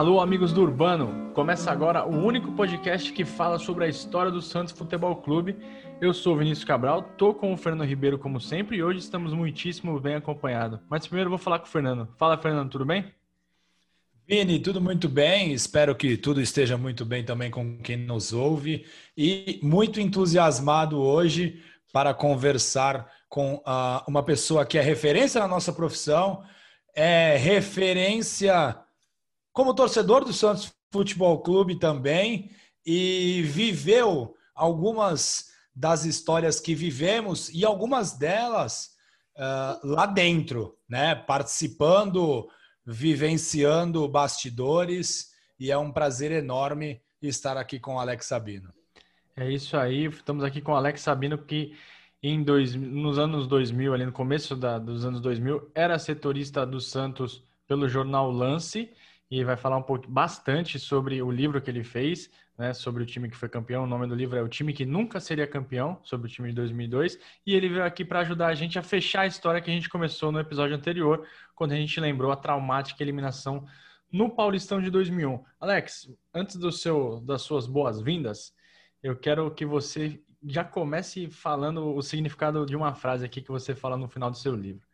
Alô, amigos do Urbano! Começa agora o único podcast que fala sobre a história do Santos Futebol Clube. Eu sou Vinícius Cabral, tô com o Fernando Ribeiro como sempre e hoje estamos muitíssimo bem acompanhados. Mas primeiro eu vou falar com o Fernando. Fala, Fernando, tudo bem? Vini, tudo muito bem. Espero que tudo esteja muito bem também com quem nos ouve e muito entusiasmado hoje para conversar com uh, uma pessoa que é referência na nossa profissão, é referência como torcedor do Santos Futebol Clube também e viveu algumas das histórias que vivemos e algumas delas uh, lá dentro, né? Participando, vivenciando bastidores e é um prazer enorme estar aqui com o Alex Sabino. É isso aí, estamos aqui com o Alex Sabino que em dois, nos anos 2000, ali no começo da, dos anos 2000, era setorista do Santos pelo jornal Lance e vai falar um pouco bastante sobre o livro que ele fez, né, sobre o time que foi campeão. O nome do livro é O Time que Nunca Seria Campeão, sobre o time de 2002. E ele veio aqui para ajudar a gente a fechar a história que a gente começou no episódio anterior, quando a gente lembrou a traumática eliminação no Paulistão de 2001. Alex, antes do seu, das suas boas-vindas, eu quero que você já comece falando o significado de uma frase aqui que você fala no final do seu livro.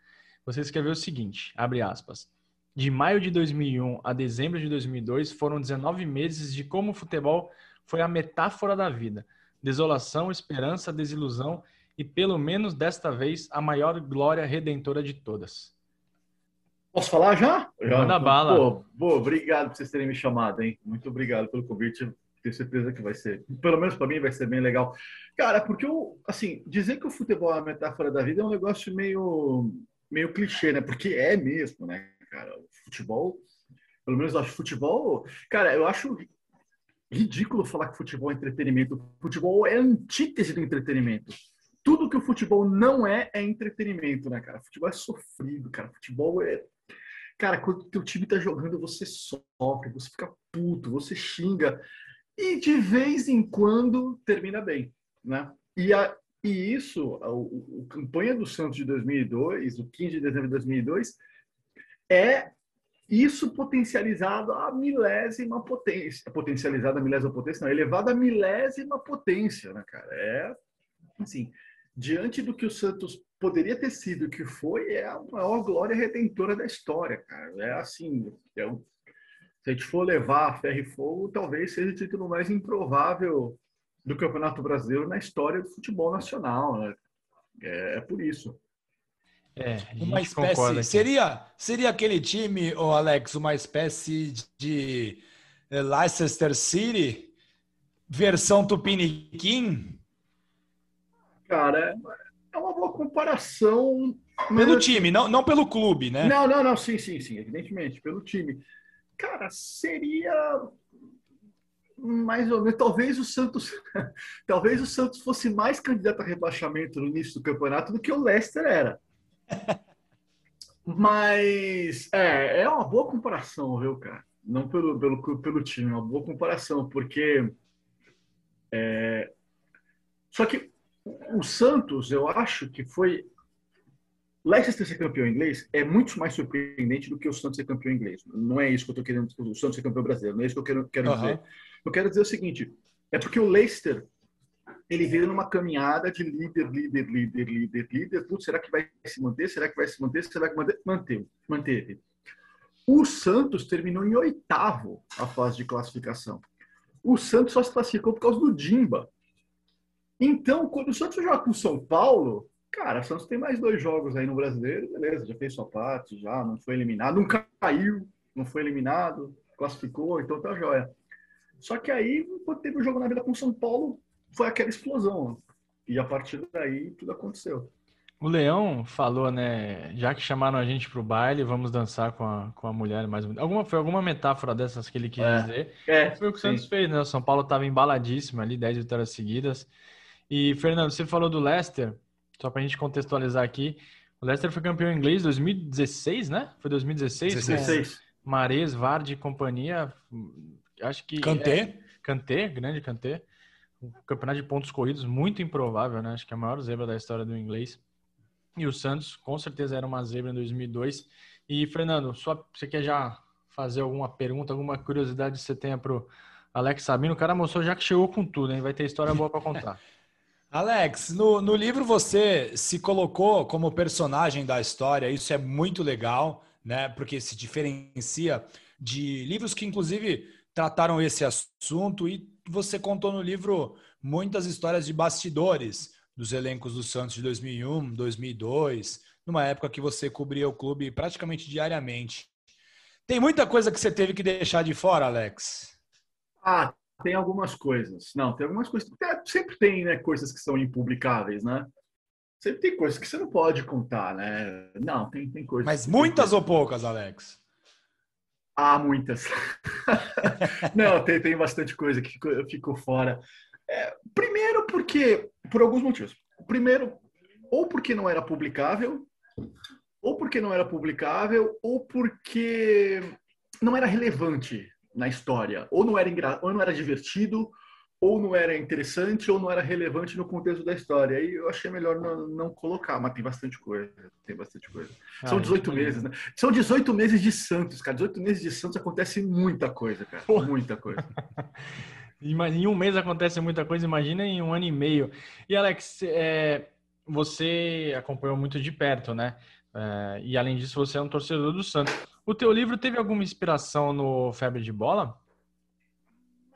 Você escreveu o seguinte, abre aspas, de maio de 2001 a dezembro de 2002 foram 19 meses de como o futebol foi a metáfora da vida. Desolação, esperança, desilusão e, pelo menos desta vez, a maior glória redentora de todas. Posso falar já? já. Manda bala. Pô, pô, obrigado por vocês terem me chamado, hein? Muito obrigado pelo convite. Tenho certeza que vai ser, pelo menos para mim, vai ser bem legal. Cara, porque eu, assim, dizer que o futebol é a metáfora da vida é um negócio meio, meio clichê, né? Porque é mesmo, né? Cara. O futebol, pelo menos eu acho futebol. Cara, eu acho ridículo falar que futebol é entretenimento. Futebol é antítese do entretenimento. Tudo que o futebol não é, é entretenimento, né, cara? Futebol é sofrido, cara. Futebol é. Cara, quando o teu time tá jogando, você sofre, você fica puto, você xinga. E de vez em quando termina bem, né? E, a, e isso, a, a campanha do Santos de 2002, o 15 de dezembro de 2002, é isso potencializado à milésima potência. Potencializado à milésima potência, não, elevado à milésima potência, né, cara? É, assim, diante do que o Santos poderia ter sido, que foi, é a maior glória redentora da história, cara. É assim, é um, se a gente for levar ferro e fogo, talvez seja o título mais improvável do Campeonato Brasileiro na história do futebol nacional, né? É, é por isso. É, uma espécie. Seria, seria aquele time, oh Alex, uma espécie de eh, Leicester City, versão Tupiniquim? Cara, é uma boa comparação. Pelo time, não, não pelo clube, né? Não, não, não, sim, sim, sim, evidentemente, pelo time. Cara, seria mais ou menos. Talvez o Santos, talvez o Santos fosse mais candidato a rebaixamento no início do campeonato do que o Leicester era. Mas é, é uma boa comparação, viu, cara? Não pelo, pelo, pelo time, é uma boa comparação, porque. É... Só que o Santos, eu acho que foi. Leicester ser campeão inglês é muito mais surpreendente do que o Santos ser campeão inglês. Não é isso que eu estou querendo. O Santos ser campeão brasileiro, não é isso que eu quero, quero uhum. dizer. Eu quero dizer o seguinte: é porque o Leicester ele veio numa caminhada de líder, líder, líder, líder, líder. Putz, será que vai se manter? Será que vai se manter? Será que manter? Manteve. O Santos terminou em oitavo a fase de classificação. O Santos só se classificou por causa do Dimba. Então, quando o Santos joga com o São Paulo, cara, o Santos tem mais dois jogos aí no brasileiro, beleza, já fez sua parte, já não foi eliminado, não caiu, não foi eliminado, classificou, então tá joia. Só que aí, teve o jogo na vida com o São Paulo, foi aquela explosão. E a partir daí tudo aconteceu. O Leão falou, né? Já que chamaram a gente para o baile, vamos dançar com a, com a mulher mais alguma Foi alguma metáfora dessas que ele quis é, dizer. É, foi o que o Santos fez, né? O São Paulo estava embaladíssimo ali, 10 vitórias seguidas. E, Fernando, você falou do Leicester, só para a gente contextualizar aqui. O Leicester foi campeão inglês em 2016, né? Foi 2016? 2016. Mares, Vardy e companhia. Acho que. Kanté. É, Kanté, grande Kanté um campeonato de pontos corridos muito improvável, né? Acho que é a maior zebra da história do inglês. E o Santos, com certeza, era uma zebra em 2002. E, Fernando, só, você quer já fazer alguma pergunta, alguma curiosidade que você tenha pro Alex Sabino. O cara mostrou já que chegou com tudo, hein? Vai ter história boa para contar. Alex, no, no livro você se colocou como personagem da história, isso é muito legal, né? Porque se diferencia de livros que, inclusive, trataram esse assunto e você contou no livro muitas histórias de bastidores dos elencos do Santos de 2001, 2002, numa época que você cobria o clube praticamente diariamente. Tem muita coisa que você teve que deixar de fora, Alex? Ah, tem algumas coisas. Não, tem algumas coisas. Sempre tem né, coisas que são impublicáveis, né? Sempre tem coisas que você não pode contar, né? Não, tem, tem coisas. Mas muitas ou poucas, Alex? Ah, muitas. não, tem, tem bastante coisa que ficou, fora. É, primeiro porque, por alguns motivos. Primeiro, ou porque não era publicável, ou porque não era publicável, ou porque não era relevante na história. Ou não era, ou não era divertido, ou não era interessante, ou não era relevante no contexto da história. Aí eu achei melhor não, não colocar, mas tem bastante coisa. Tem bastante coisa. Ah, São 18 meses, né? São 18 meses de Santos, cara. 18 meses de Santos acontece muita coisa, cara. Muita coisa. em um mês acontece muita coisa, imagina em um ano e meio. E Alex, é, você acompanhou muito de perto, né? É, e além disso, você é um torcedor do Santos. O teu livro teve alguma inspiração no Febre de Bola?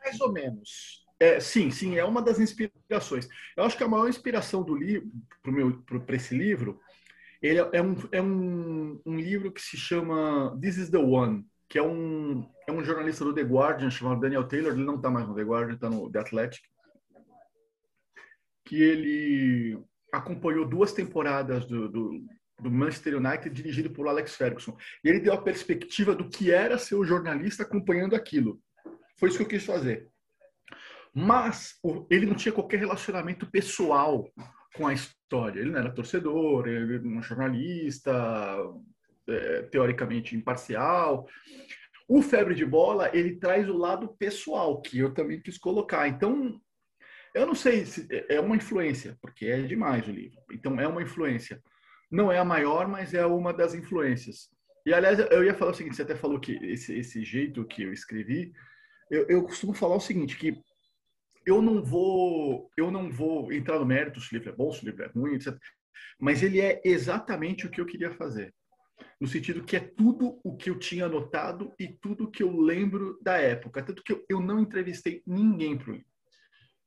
Mais ou menos. É, sim, sim, é uma das inspirações. Eu acho que a maior inspiração do livro, para esse livro, ele é, é, um, é um, um, livro que se chama This is the One, que é um, é um jornalista do The Guardian chamado Daniel Taylor, ele não está mais no The Guardian, está no The Athletic, que ele acompanhou duas temporadas do, do, do Manchester United dirigido por Alex Ferguson. E ele deu a perspectiva do que era ser o jornalista acompanhando aquilo. Foi isso que eu quis fazer. Mas ele não tinha qualquer relacionamento pessoal com a história. Ele não era torcedor, ele era um jornalista é, teoricamente imparcial. O Febre de Bola, ele traz o lado pessoal, que eu também quis colocar. Então, eu não sei se é uma influência, porque é demais o livro. Então, é uma influência. Não é a maior, mas é uma das influências. E, aliás, eu ia falar o seguinte, você até falou que esse, esse jeito que eu escrevi, eu, eu costumo falar o seguinte, que eu não vou eu não vou entrar no mérito se o livro é bom, se o livro é ruim, etc. Mas ele é exatamente o que eu queria fazer. No sentido que é tudo o que eu tinha anotado e tudo que eu lembro da época. Tanto que eu, eu não entrevistei ninguém para o livro.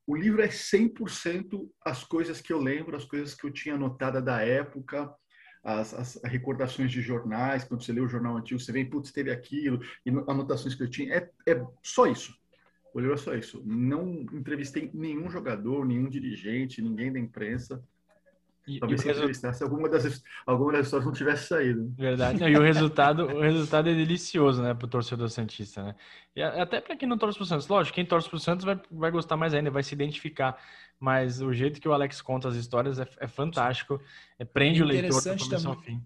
O livro é 100% as coisas que eu lembro, as coisas que eu tinha anotada da época, as, as, recordações de jornais. Quando você lê o jornal antigo, você vê, putz, teve aquilo, e anotações que eu tinha. É, é só isso. O livro é só isso. Não entrevistei nenhum jogador, nenhum dirigente, ninguém da imprensa. E, Talvez e se entrevistasse alguma das, alguma das histórias não tivesse saído. Verdade. e o resultado, o resultado é delicioso, né, para o torcedor Santista, né? E até para quem não torce para o Santos. Lógico, quem torce para o Santos vai, vai gostar mais ainda, vai se identificar. Mas o jeito que o Alex conta as histórias é, é fantástico. É, prende o leitor do começo ao fim.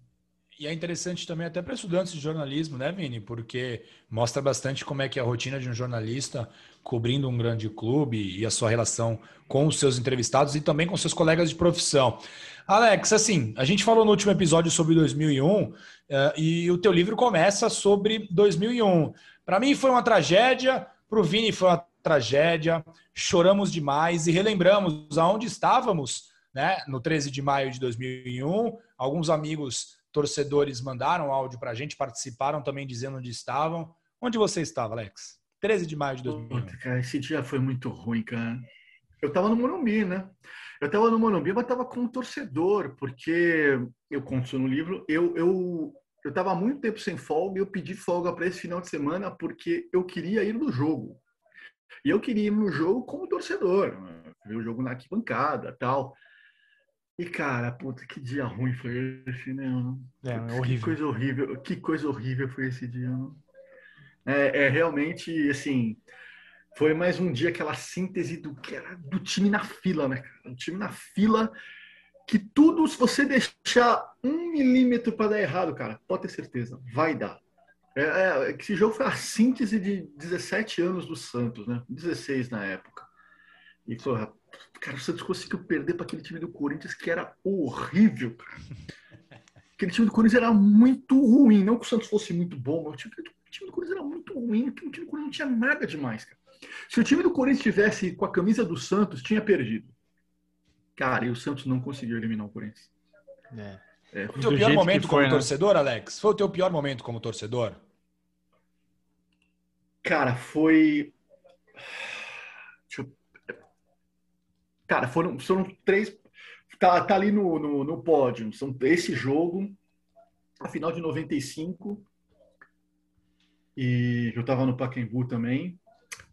E é interessante também até para estudantes de jornalismo, né, Vini? Porque mostra bastante como é que é a rotina de um jornalista cobrindo um grande clube e a sua relação com os seus entrevistados e também com seus colegas de profissão. Alex, assim, a gente falou no último episódio sobre 2001 uh, eh, e o teu livro começa sobre 2001. Para mim foi uma tragédia, para o Vini foi uma tragédia, choramos demais e relembramos aonde estávamos né, no 13 de maio de 2001. Alguns amigos torcedores mandaram áudio para a gente, participaram também dizendo onde estavam. Onde você estava, Alex? 13 de maio de 2001. Puta, cara, esse dia foi muito ruim, cara. Eu estava no Morumbi, né? Eu estava no Morumbi, mas estava com torcedor, porque eu conto no livro, eu, eu, eu estava muito tempo sem folga eu pedi folga para esse final de semana porque eu queria ir no jogo. E eu queria ir no jogo como torcedor, ver o jogo na arquibancada tal. E, cara, puta, que dia ruim foi esse, né? É, horrível. Que coisa horrível, que coisa horrível foi esse dia. É, é, realmente, assim, foi mais um dia aquela síntese do que era do time na fila, né? O time na fila que tudo, se você deixar um milímetro para dar errado, cara, pode ter certeza, vai dar. É, é, esse jogo foi a síntese de 17 anos do Santos, né? 16 na época. E, porra, Cara, o Santos conseguiu perder para aquele time do Corinthians que era horrível, cara. Aquele time do Corinthians era muito ruim. Não que o Santos fosse muito bom, mas o time do O time do Corinthians era muito ruim, o time do Corinthians não tinha nada demais, cara. Se o time do Corinthians tivesse com a camisa do Santos, tinha perdido. Cara, e o Santos não conseguiu eliminar o Corinthians. É. É. Foi o teu pior momento foi, como né? torcedor, Alex? Foi o teu pior momento como torcedor? Cara, foi. Eu... Cara, foram, foram três. Tá, tá ali no, no, no pódio. São esse jogo, a final de 95. E eu tava no Pacaembu também.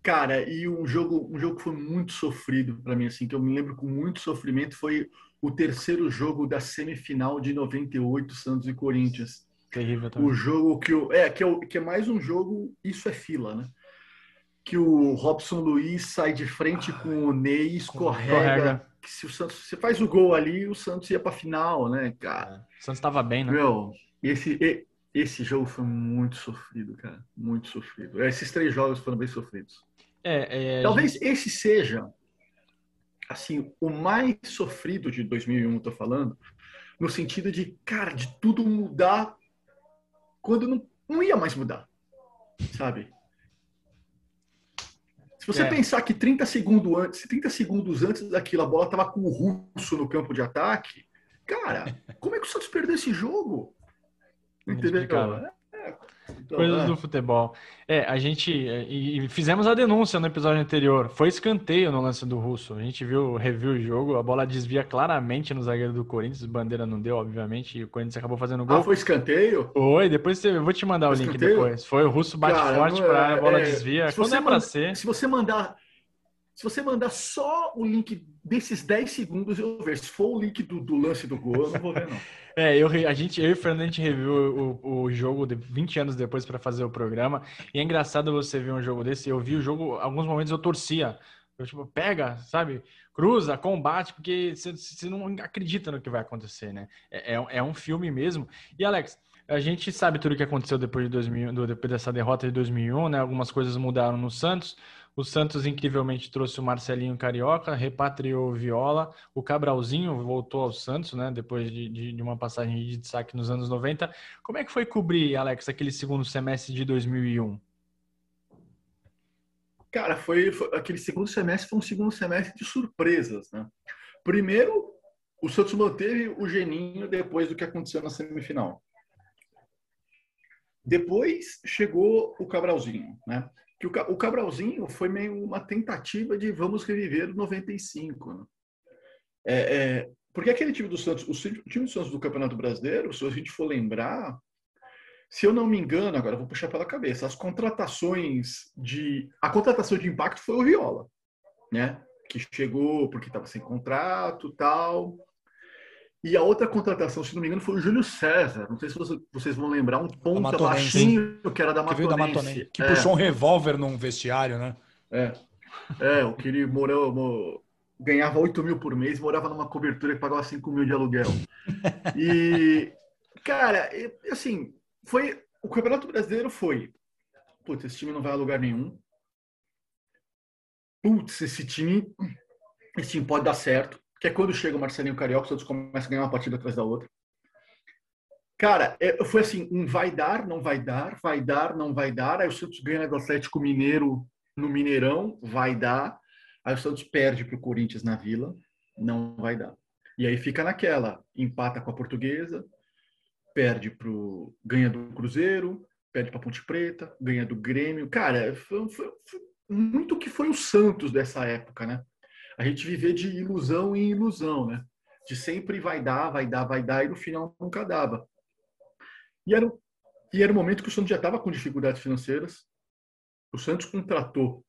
Cara, e um jogo, um jogo que foi muito sofrido para mim, assim, que eu me lembro com muito sofrimento, foi o terceiro jogo da semifinal de 98, Santos e Corinthians. Terrível também. O jogo que o, é, que é, o, que é mais um jogo, isso é fila, né? Que o Robson Luiz sai de frente ah, com o Ney, escorrega. Que se o Santos se faz o gol ali, o Santos ia para final, né, cara? É. O Santos estava bem, né? Meu, esse, esse jogo foi muito sofrido, cara. Muito sofrido. Esses três jogos foram bem sofridos. É, é, Talvez gente... esse seja, assim, o mais sofrido de 2001, tô falando, no sentido de, cara, de tudo mudar quando não, não ia mais mudar, sabe? Se você é. pensar que 30 segundos antes, 30 segundos antes daquilo a bola tava com o russo no campo de ataque, cara, como é que o Santos perdeu esse jogo? Entendeu? Então, Coisas é. do futebol. É, a gente. E fizemos a denúncia no episódio anterior. Foi escanteio no lance do Russo. A gente viu, reviu o jogo, a bola desvia claramente no zagueiro do Corinthians, bandeira não deu, obviamente, e o Corinthians acabou fazendo gol. Ah, foi escanteio? Foi, depois eu vou te mandar foi o link escanteio? depois. Foi, o Russo bate Cara, forte é, para a bola é, desvia. Quando é para ser. Se você mandar. Se você mandar só o link desses 10 segundos, eu ver. Se for o link do, do lance do gol, eu não vou ver, não. É, eu, a gente, eu e o Fernando, a gente reviu o, o jogo de 20 anos depois para fazer o programa. E é engraçado você ver um jogo desse. Eu vi o jogo, alguns momentos eu torcia. Eu, tipo, pega, sabe? Cruza, combate, porque você não acredita no que vai acontecer, né? É, é, é, um filme mesmo. E, Alex, a gente sabe tudo o que aconteceu depois, de 2000, depois dessa derrota de 2001, né? Algumas coisas mudaram no Santos. O Santos incrivelmente trouxe o Marcelinho Carioca, repatriou o Viola, o Cabralzinho voltou ao Santos, né? Depois de, de, de, uma passagem de destaque nos anos 90. Como é que foi cobrir, Alex, aquele segundo semestre de 2001? Cara, foi, foi aquele segundo semestre foi um segundo semestre de surpresas, né? Primeiro, o Santos manteve o geninho depois do que aconteceu na semifinal. Depois chegou o Cabralzinho, né? Que o Cabralzinho foi meio uma tentativa de vamos reviver o 95. Né? É, é, porque aquele time do Santos, o time do Santos do Campeonato Brasileiro, se a gente for lembrar, se eu não me engano, agora vou puxar pela cabeça, as contratações de. A contratação de impacto foi o Viola, né? Que chegou porque estava sem contrato tal. E a outra contratação, se não me engano, foi o Júlio César. Não sei se vocês vão lembrar, um ponta baixinho que era da Matonense. Que, da Matonense, que é. puxou um revólver num vestiário, né? É. É, o que ele morou, ganhava 8 mil por mês, morava numa cobertura que pagava 5 mil de aluguel. E, cara, assim, foi. O Campeonato Brasileiro foi. Putz, esse time não vai a lugar nenhum. Putz, esse time. Esse time pode dar certo que é quando chega o Marcelinho Carioca, todos começam a ganhar uma partida atrás da outra. Cara, é, foi assim, um vai dar, não vai dar, vai dar, não vai dar. Aí o Santos ganha do Atlético Mineiro no Mineirão, vai dar. Aí o Santos perde para o Corinthians na Vila, não vai dar. E aí fica naquela, empata com a Portuguesa, perde pro ganha do Cruzeiro, perde para Ponte Preta, ganha do Grêmio. Cara, foi, foi, foi muito que foi o Santos dessa época, né? A gente viver de ilusão em ilusão, né? De sempre vai dar, vai dar, vai dar, e no final nunca dava. E era, e era o momento que o Santos já estava com dificuldades financeiras. O Santos contratou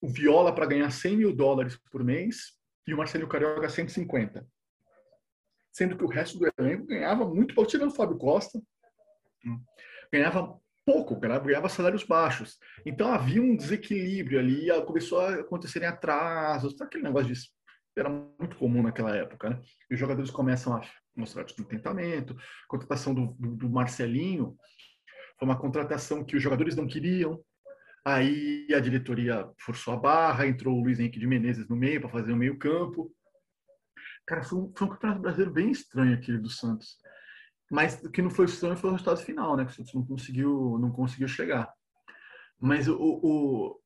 o Viola para ganhar 100 mil dólares por mês e o Marcelo Carioca 150. Sendo que o resto do elenco ganhava muito tirando o Fábio Costa. Ganhava pouco, ganhava salários baixos. Então havia um desequilíbrio ali, começou a acontecerem atrasos, aquele negócio disso. Era muito comum naquela época, né? E os jogadores começam a mostrar descontentamento. A contratação do, do, do Marcelinho foi uma contratação que os jogadores não queriam. Aí a diretoria forçou a barra, entrou o Luiz Henrique de Menezes no meio para fazer o meio-campo. Cara, foi um, foi um campeonato brasileiro bem estranho aquele do Santos Mas o que não foi estranho foi o resultado final, né? Que o Santos não conseguiu, não conseguiu chegar. Mas o, o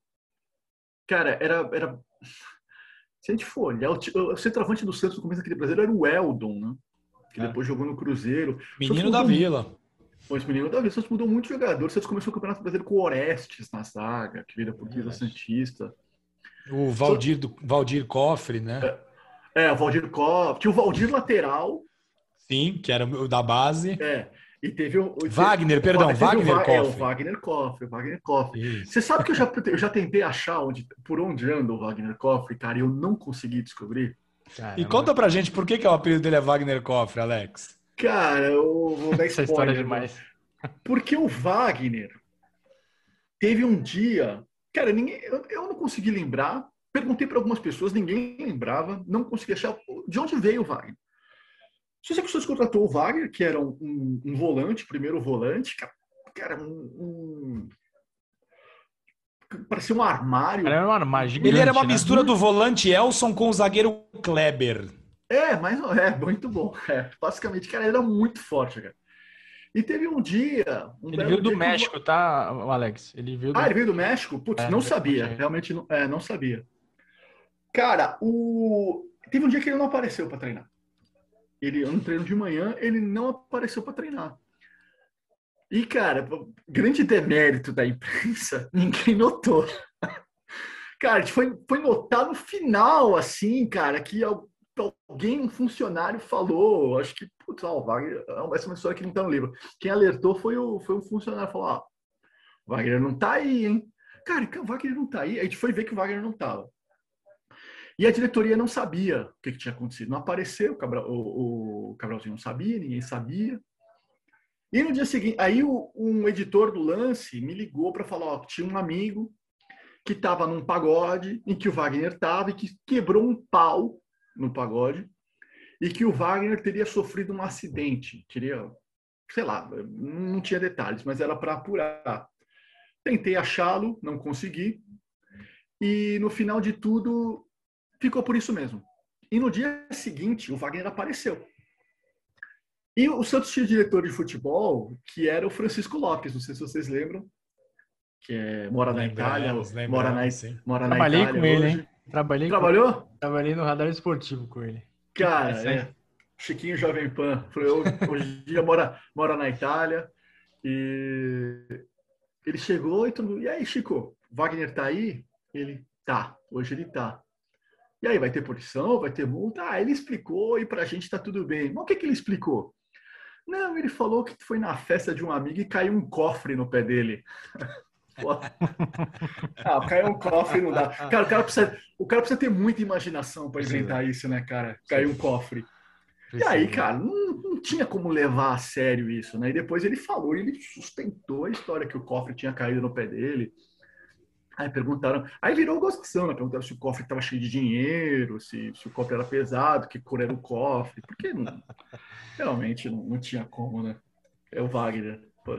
cara, era, era se a gente for olhar, o, o centroavante do Santos no começo daquele brasileiro era o Eldon, né? Que é. depois jogou no Cruzeiro. Menino da Vila. Pois, menino da Vila. O Santos mudou muito de jogador. O Santos começou o Campeonato Brasileiro com o Orestes na saga, que veio da Portuguesa Santista. O Valdir, do, Valdir Cofre, né? É, é, o Valdir Cofre. Tinha o Valdir Lateral, Sim, que era o da base. É. E teve o. Wagner, teve, perdão, Wagner Koff. É, o Wagner Koff, o Wagner Koff. Você sabe que eu já, eu já tentei achar onde, por onde anda o Wagner Koff, cara, e eu não consegui descobrir. Caramba. E conta pra gente por que, que é o apelido dele é Wagner Koff, Alex. Cara, eu vou dar spoiler. Essa história é demais. Porque o Wagner teve um dia. Cara, ninguém, eu, eu não consegui lembrar. Perguntei para algumas pessoas, ninguém lembrava, não consegui achar de onde veio o Wagner. Se você pessoas contratou o Wagner, que era um, um, um volante, primeiro volante, cara, um, um parecia um armário. Era um armário gigante, Ele era uma né? mistura do volante Elson com o zagueiro Kleber. É, mas é muito bom. É, basicamente, cara, ele era muito forte, cara. E teve um dia. Um ele veio do México, tá, Alex? Ele veio do... Ah, ele veio do México? Putz, é, não sabia. Realmente não, é, não sabia. Cara, o... teve um dia que ele não apareceu para treinar. Ele, no treino de manhã, ele não apareceu para treinar. E, cara, grande demérito da imprensa, ninguém notou. Cara, foi, foi notar no final, assim, cara, que alguém, um funcionário, falou. Acho que, putz, ó, Wagner, essa é uma que não tá no livro. Quem alertou foi o, foi o funcionário, falou: ó, Wagner não tá aí, hein? Cara, o Wagner não tá aí. A gente foi ver que o Wagner não tava. E a diretoria não sabia o que, que tinha acontecido. Não apareceu, o, Cabral, o, o Cabralzinho não sabia, ninguém sabia. E no dia seguinte, aí o, um editor do lance me ligou para falar: ó, tinha um amigo que estava num pagode em que o Wagner estava e que quebrou um pau no pagode e que o Wagner teria sofrido um acidente. Queria, sei lá, não tinha detalhes, mas era para apurar. Tentei achá-lo, não consegui. E no final de tudo, ficou por isso mesmo. E no dia seguinte, o Wagner apareceu. E o Santos tinha diretor de futebol, que era o Francisco Lopes, não sei se vocês lembram, que é, mora na Itália, mora na, sim. mora Trabalhei na Itália com ele, hein? Trabalhei Trabalhou? Com... Trabalhei no radar esportivo com ele. Cara, é. Chiquinho Jovem Pan. Hoje em dia mora, mora na Itália. E ele chegou e tudo. E aí, Chico, Wagner tá aí? Ele tá. Hoje ele tá. E aí, vai ter punição? Vai ter multa? Ah, ele explicou e pra gente tá tudo bem. Mas o que, que ele explicou? Não, ele falou que foi na festa de um amigo e caiu um cofre no pé dele. ah, caiu um cofre não dá. Cara, o cara precisa, o cara precisa ter muita imaginação para inventar isso, né, cara? Caiu um cofre. E aí, cara, não, não, tinha como levar a sério isso, né? E depois ele falou, ele sustentou a história que o cofre tinha caído no pé dele. Aí perguntaram, aí virou gozação, né? Perguntaram se o cofre estava cheio de dinheiro, se, se, o cofre era pesado, que cor era o cofre, porque não, realmente não, não, tinha como, né? É o Wagner. Pô.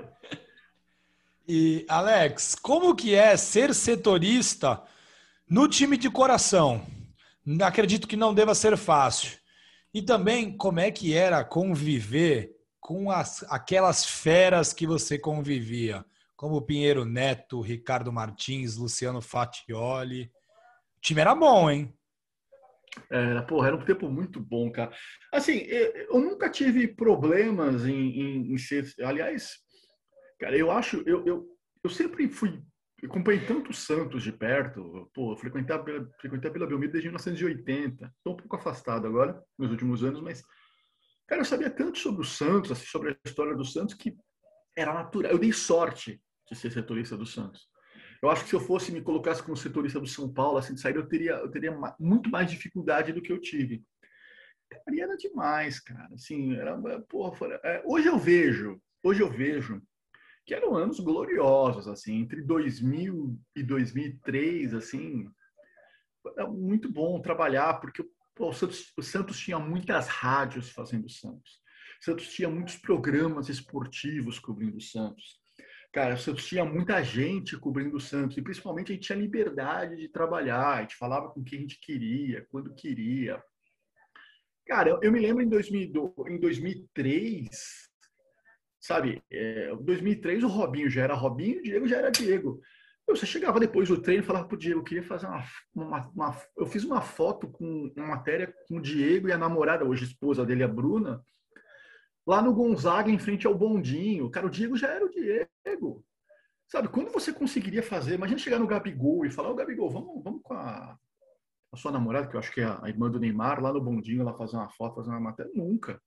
E Alex, como que é ser setorista no time de coração? Acredito que não deva ser fácil. E também como é que era conviver com as, aquelas feras que você convivia? Como Pinheiro Neto, Ricardo Martins, Luciano Fatioli. O time era bom, hein? Era, porra, era um tempo muito bom, cara. Assim, eu nunca tive problemas em, em, em ser. Aliás, cara, eu acho. Eu, eu, eu sempre fui. Eu acompanhei tanto Santos de perto. Pô, eu frequentei, frequentei pela Belmiro desde 1980. Estou um pouco afastado agora, nos últimos anos, mas. Cara, eu sabia tanto sobre o Santos, assim, sobre a história do Santos, que era natural. Eu dei sorte de ser setorista do Santos. Eu acho que se eu fosse me colocasse como setorista do São Paulo, assim, de sair, eu teria, eu teria muito mais dificuldade do que eu tive. Ali era demais, cara. Assim, era, porra, é, hoje eu vejo, hoje eu vejo que eram anos gloriosos, assim, entre 2000 e 2003, assim, era muito bom trabalhar, porque pô, o, Santos, o Santos tinha muitas rádios fazendo o Santos. O Santos tinha muitos programas esportivos cobrindo o Santos. Cara, o Santos tinha muita gente cobrindo o Santos, e principalmente a gente tinha liberdade de trabalhar, a gente falava com quem a gente queria, quando queria. Cara, eu, eu me lembro em, 2000, em 2003, sabe? É, 2003 o Robinho já era Robinho, o Diego já era Diego. Você chegava depois do treino e falava pro Diego, eu queria fazer uma, uma, uma, Eu fiz uma foto com uma matéria com o Diego e a namorada, hoje esposa dele, a Bruna, lá no Gonzaga, em frente ao Bondinho. Cara, o Diego já era o Diego. Sabe, quando você conseguiria fazer, imagina chegar no Gabigol e falar, ô Gabigol, vamos, vamos com a, a sua namorada, que eu acho que é a irmã do Neymar, lá no Bondinho, lá fazer uma foto, fazer uma matéria. Nunca.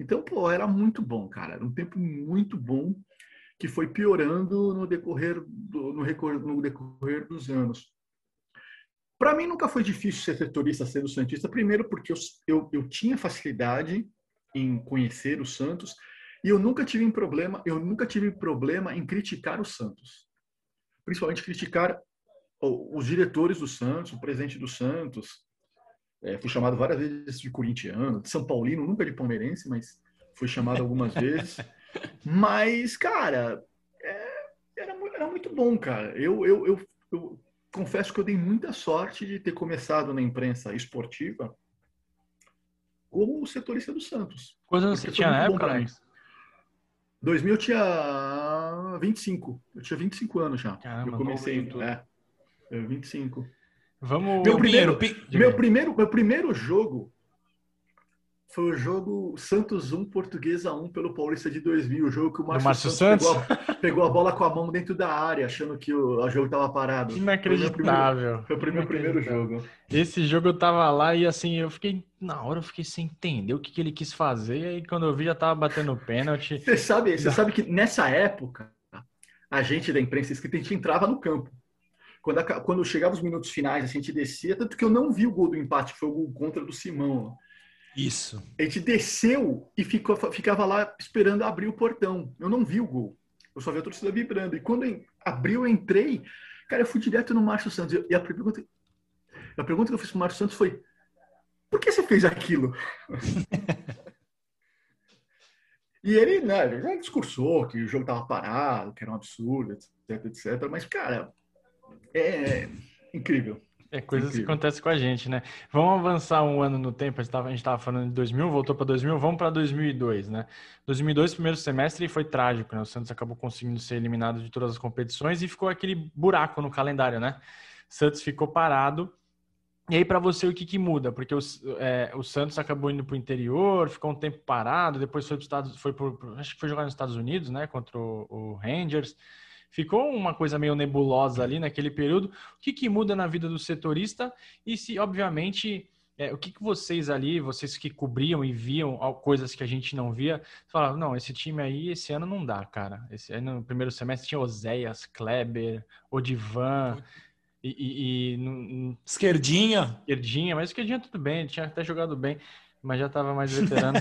Então, pô, era muito bom, cara. Era um tempo muito bom que foi piorando no decorrer, do, no, no decorrer dos anos. Para mim nunca foi difícil ser setorista, ser o Santista, primeiro porque eu, eu, eu, tinha facilidade em conhecer o Santos e eu nunca tive um problema, eu nunca tive problema em criticar o Santos. Principalmente criticar os diretores do Santos, o presidente do Santos. É, fui chamado várias vezes de corintiano, de São Paulino, nunca de palmeirense, mas fui chamado algumas vezes. Mas, cara, é, era, era, muito bom, cara. Eu, eu, eu, eu, confesso que eu dei muita sorte de ter começado na imprensa esportiva como setorista do Santos. Quantos anos você tinha na época, Alex? 2000 eu tinha 25. Eu tinha 25 anos já. Caramba, eu comecei. É, 25. Vamos. Meu primeiro, meu primeiro, meu primeiro jogo foi o jogo Santos 1, Portuguesa 1 pelo Paulista de 2000. O jogo que o Márcio, Márcio Santos, Santos? Pegou, a, pegou, a, bola com a mão dentro da área, achando que o, o jogo estava parado. Inacreditável. Foi o o primeiro jogo. Esse jogo eu tava lá e assim, eu fiquei. Na hora eu fiquei sem entender o que, que ele quis fazer. E aí quando eu vi já tava batendo pênalti. Você sabe, você sabe que nessa época, a gente da imprensa escrita, a gente entrava no campo. Quando, a, quando chegava os minutos finais, a gente descia, tanto que eu não vi o gol do empate, foi o gol contra do Simão. Isso. A gente desceu e ficou, ficava lá esperando abrir o portão. Eu não vi o gol. Eu só vi a torcida vibrando. E quando abriu, eu entrei. Cara, eu fui direto no Márcio Santos. E a pergunta, a pergunta que eu fiz pro Márcio Santos foi: por que você fez aquilo? e ele, né, já discursou que o jogo tava parado, que era um absurdo, etc, etc. Mas, cara, é incrível. É coisas Incrível. que acontecem com a gente, né? Vamos avançar um ano no tempo. A gente estava falando de 2000, voltou para 2000, vamos para 2002, né? 2002, primeiro semestre, foi trágico, né? O Santos acabou conseguindo ser eliminado de todas as competições e ficou aquele buraco no calendário, né? O Santos ficou parado. E aí, para você, o que, que muda? Porque o, é, o Santos acabou indo para o interior, ficou um tempo parado, depois foi para Estados, foi pro, acho que foi jogar nos Estados Unidos, né? Contra o, o Rangers. Ficou uma coisa meio nebulosa ali naquele período. O que, que muda na vida do setorista? E se, obviamente, é, o que, que vocês ali, vocês que cobriam e viam coisas que a gente não via, falavam, não, esse time aí, esse ano não dá, cara. Esse ano, no primeiro semestre, tinha Oséias, Kleber, Odivan. E, e, e esquerdinha. Esquerdinha, mas esquerdinha tudo bem, ele tinha até jogado bem mas já estava mais veterano.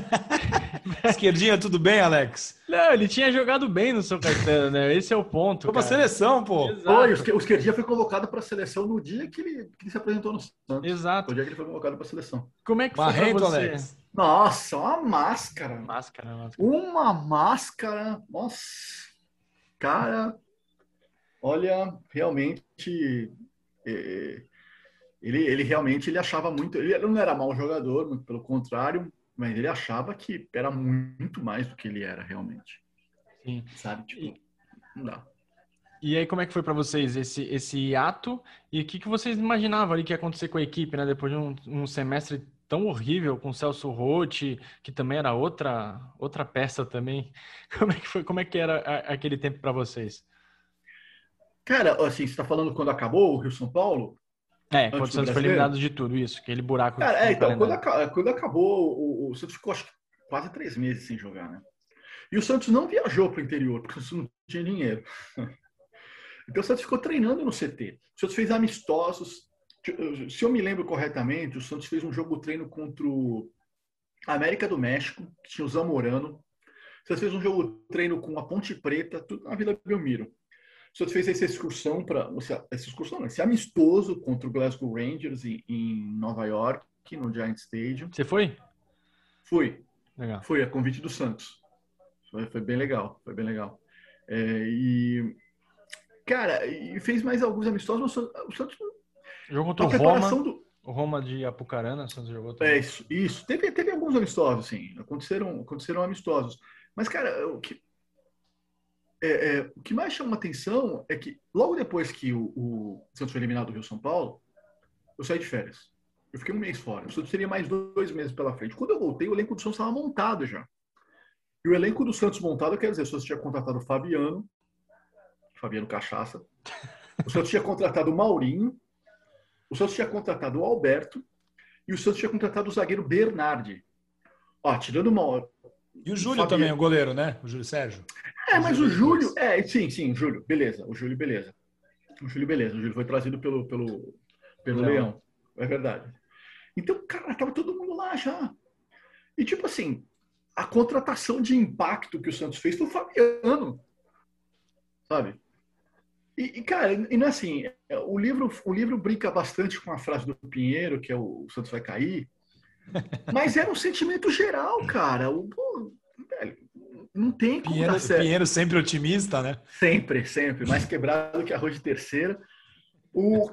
Esquerdinha, tudo bem, Alex? Não, ele tinha jogado bem no São Caetano, né? Esse é o ponto. Foi para seleção, pô. Foi, o Esquerdinha foi convocado para a seleção no dia que ele, que ele se apresentou no Santos. Exato. No dia que ele foi convocado para a seleção. Como é que Barreto, foi você? Alex? Nossa, uma máscara. Máscara, máscara. Uma máscara. Nossa. Cara, olha, realmente. É ele, ele realmente ele achava muito. Ele não era mau jogador, muito pelo contrário, mas ele achava que era muito mais do que ele era realmente. Sim. Sabe? Tipo, não dá. E aí, como é que foi para vocês esse, esse ato? E o que, que vocês imaginavam ali que ia acontecer com a equipe, né? Depois de um, um semestre tão horrível com o Celso Rotti, que também era outra outra peça também. Como é que foi? Como é que era aquele tempo para vocês? Cara, assim, você está falando quando acabou o Rio São Paulo? É, quando o Santos foi eliminado de tudo, isso, aquele buraco. Cara, é, então, quando, quando, acabou, o, o, Santos ficou acho, quase três meses sem jogar, né? E o Santos não viajou para o interior, porque o Santos não tinha dinheiro. Então o Santos ficou treinando no CT. O Santos fez amistosos. Se eu me lembro corretamente, o Santos fez um jogo treino contra o América do México, que tinha o Zamorano. O Santos fez um jogo treino com a Ponte Preta, tudo na Vila Belmiro. O Santos fez essa excursão para essa excursão, não, esse amistoso contra o Glasgow Rangers em, em Nova York, no Giant Stadium. Você foi? Fui. Legal. Fui a convite do Santos. Foi, foi bem legal, foi bem legal. É, e cara, e fez mais alguns amistosos. O Santos jogou contra o Roma. Do... O Roma de Apucarana, o Santos jogou também. É isso, isso. Teve, teve alguns amistosos, sim. Aconteceram, aconteceram amistosos. Mas, cara, o que, é, é, o que mais chama atenção é que logo depois que o, o Santos foi eliminado do Rio São Paulo, eu saí de férias. Eu fiquei um mês fora. O Santos teria mais dois meses pela frente. Quando eu voltei, o elenco do Santos estava montado já. E o elenco do Santos montado, quer dizer, o Santos tinha contratado o Fabiano, Fabiano Cachaça. O Santos tinha contratado o Maurinho. O Santos tinha contratado o Alberto. E o Santos tinha contratado o zagueiro Bernardi. Ó, tirando uma. E o Júlio também, o goleiro, né? O Júlio Sérgio. É, mas o Júlio. É, sim, sim, o Júlio, beleza. O Júlio, beleza. O Júlio, beleza. O Júlio foi trazido pelo, pelo, pelo Leão. Leão. É verdade. Então, cara, tava todo mundo lá já. E tipo assim, a contratação de impacto que o Santos fez foi o Fabiano. Sabe? E, e, cara, e não é assim, o livro, o livro brinca bastante com a frase do Pinheiro, que é o, o Santos vai cair, mas era um sentimento geral, cara. O, pô, velho, não tem como Pinheiro, dar certo. Pinheiro sempre otimista, né? Sempre, sempre. Mais quebrado que arroz de terceira. O,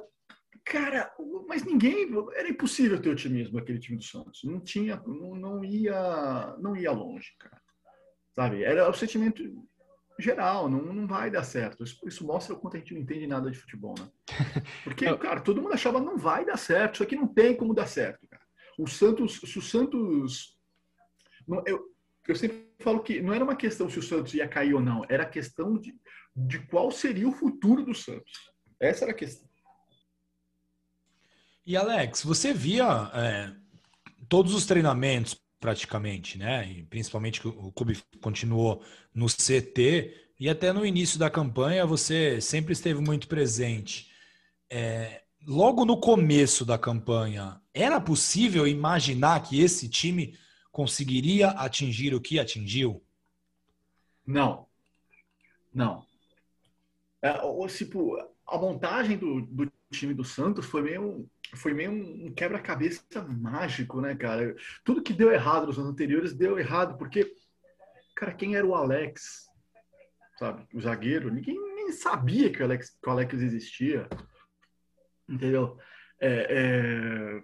Cara, mas ninguém. Era impossível ter otimismo aquele time do Santos. Não tinha. Não, não ia. Não ia longe, cara. Sabe? Era o sentimento geral, não, não vai dar certo. Isso, isso mostra o quanto a gente não entende nada de futebol, né? Porque, cara, todo mundo achava não vai dar certo. Isso aqui não tem como dar certo, cara. O Santos. Se o Santos. Não, eu, eu sempre falo que não era uma questão se o Santos ia cair ou não, era a questão de, de qual seria o futuro do Santos. Essa era a questão. E Alex, você via é, todos os treinamentos praticamente, né? E principalmente que o clube continuou no CT e até no início da campanha você sempre esteve muito presente. É, logo no começo da campanha, era possível imaginar que esse time conseguiria atingir o que atingiu? Não. Não. É, tipo, a montagem do, do time do Santos foi meio foi meio um quebra-cabeça mágico, né, cara? Tudo que deu errado nos anos anteriores deu errado, porque, cara, quem era o Alex? Sabe? O zagueiro? Ninguém nem sabia que o Alex, que o Alex existia. Entendeu? É, é...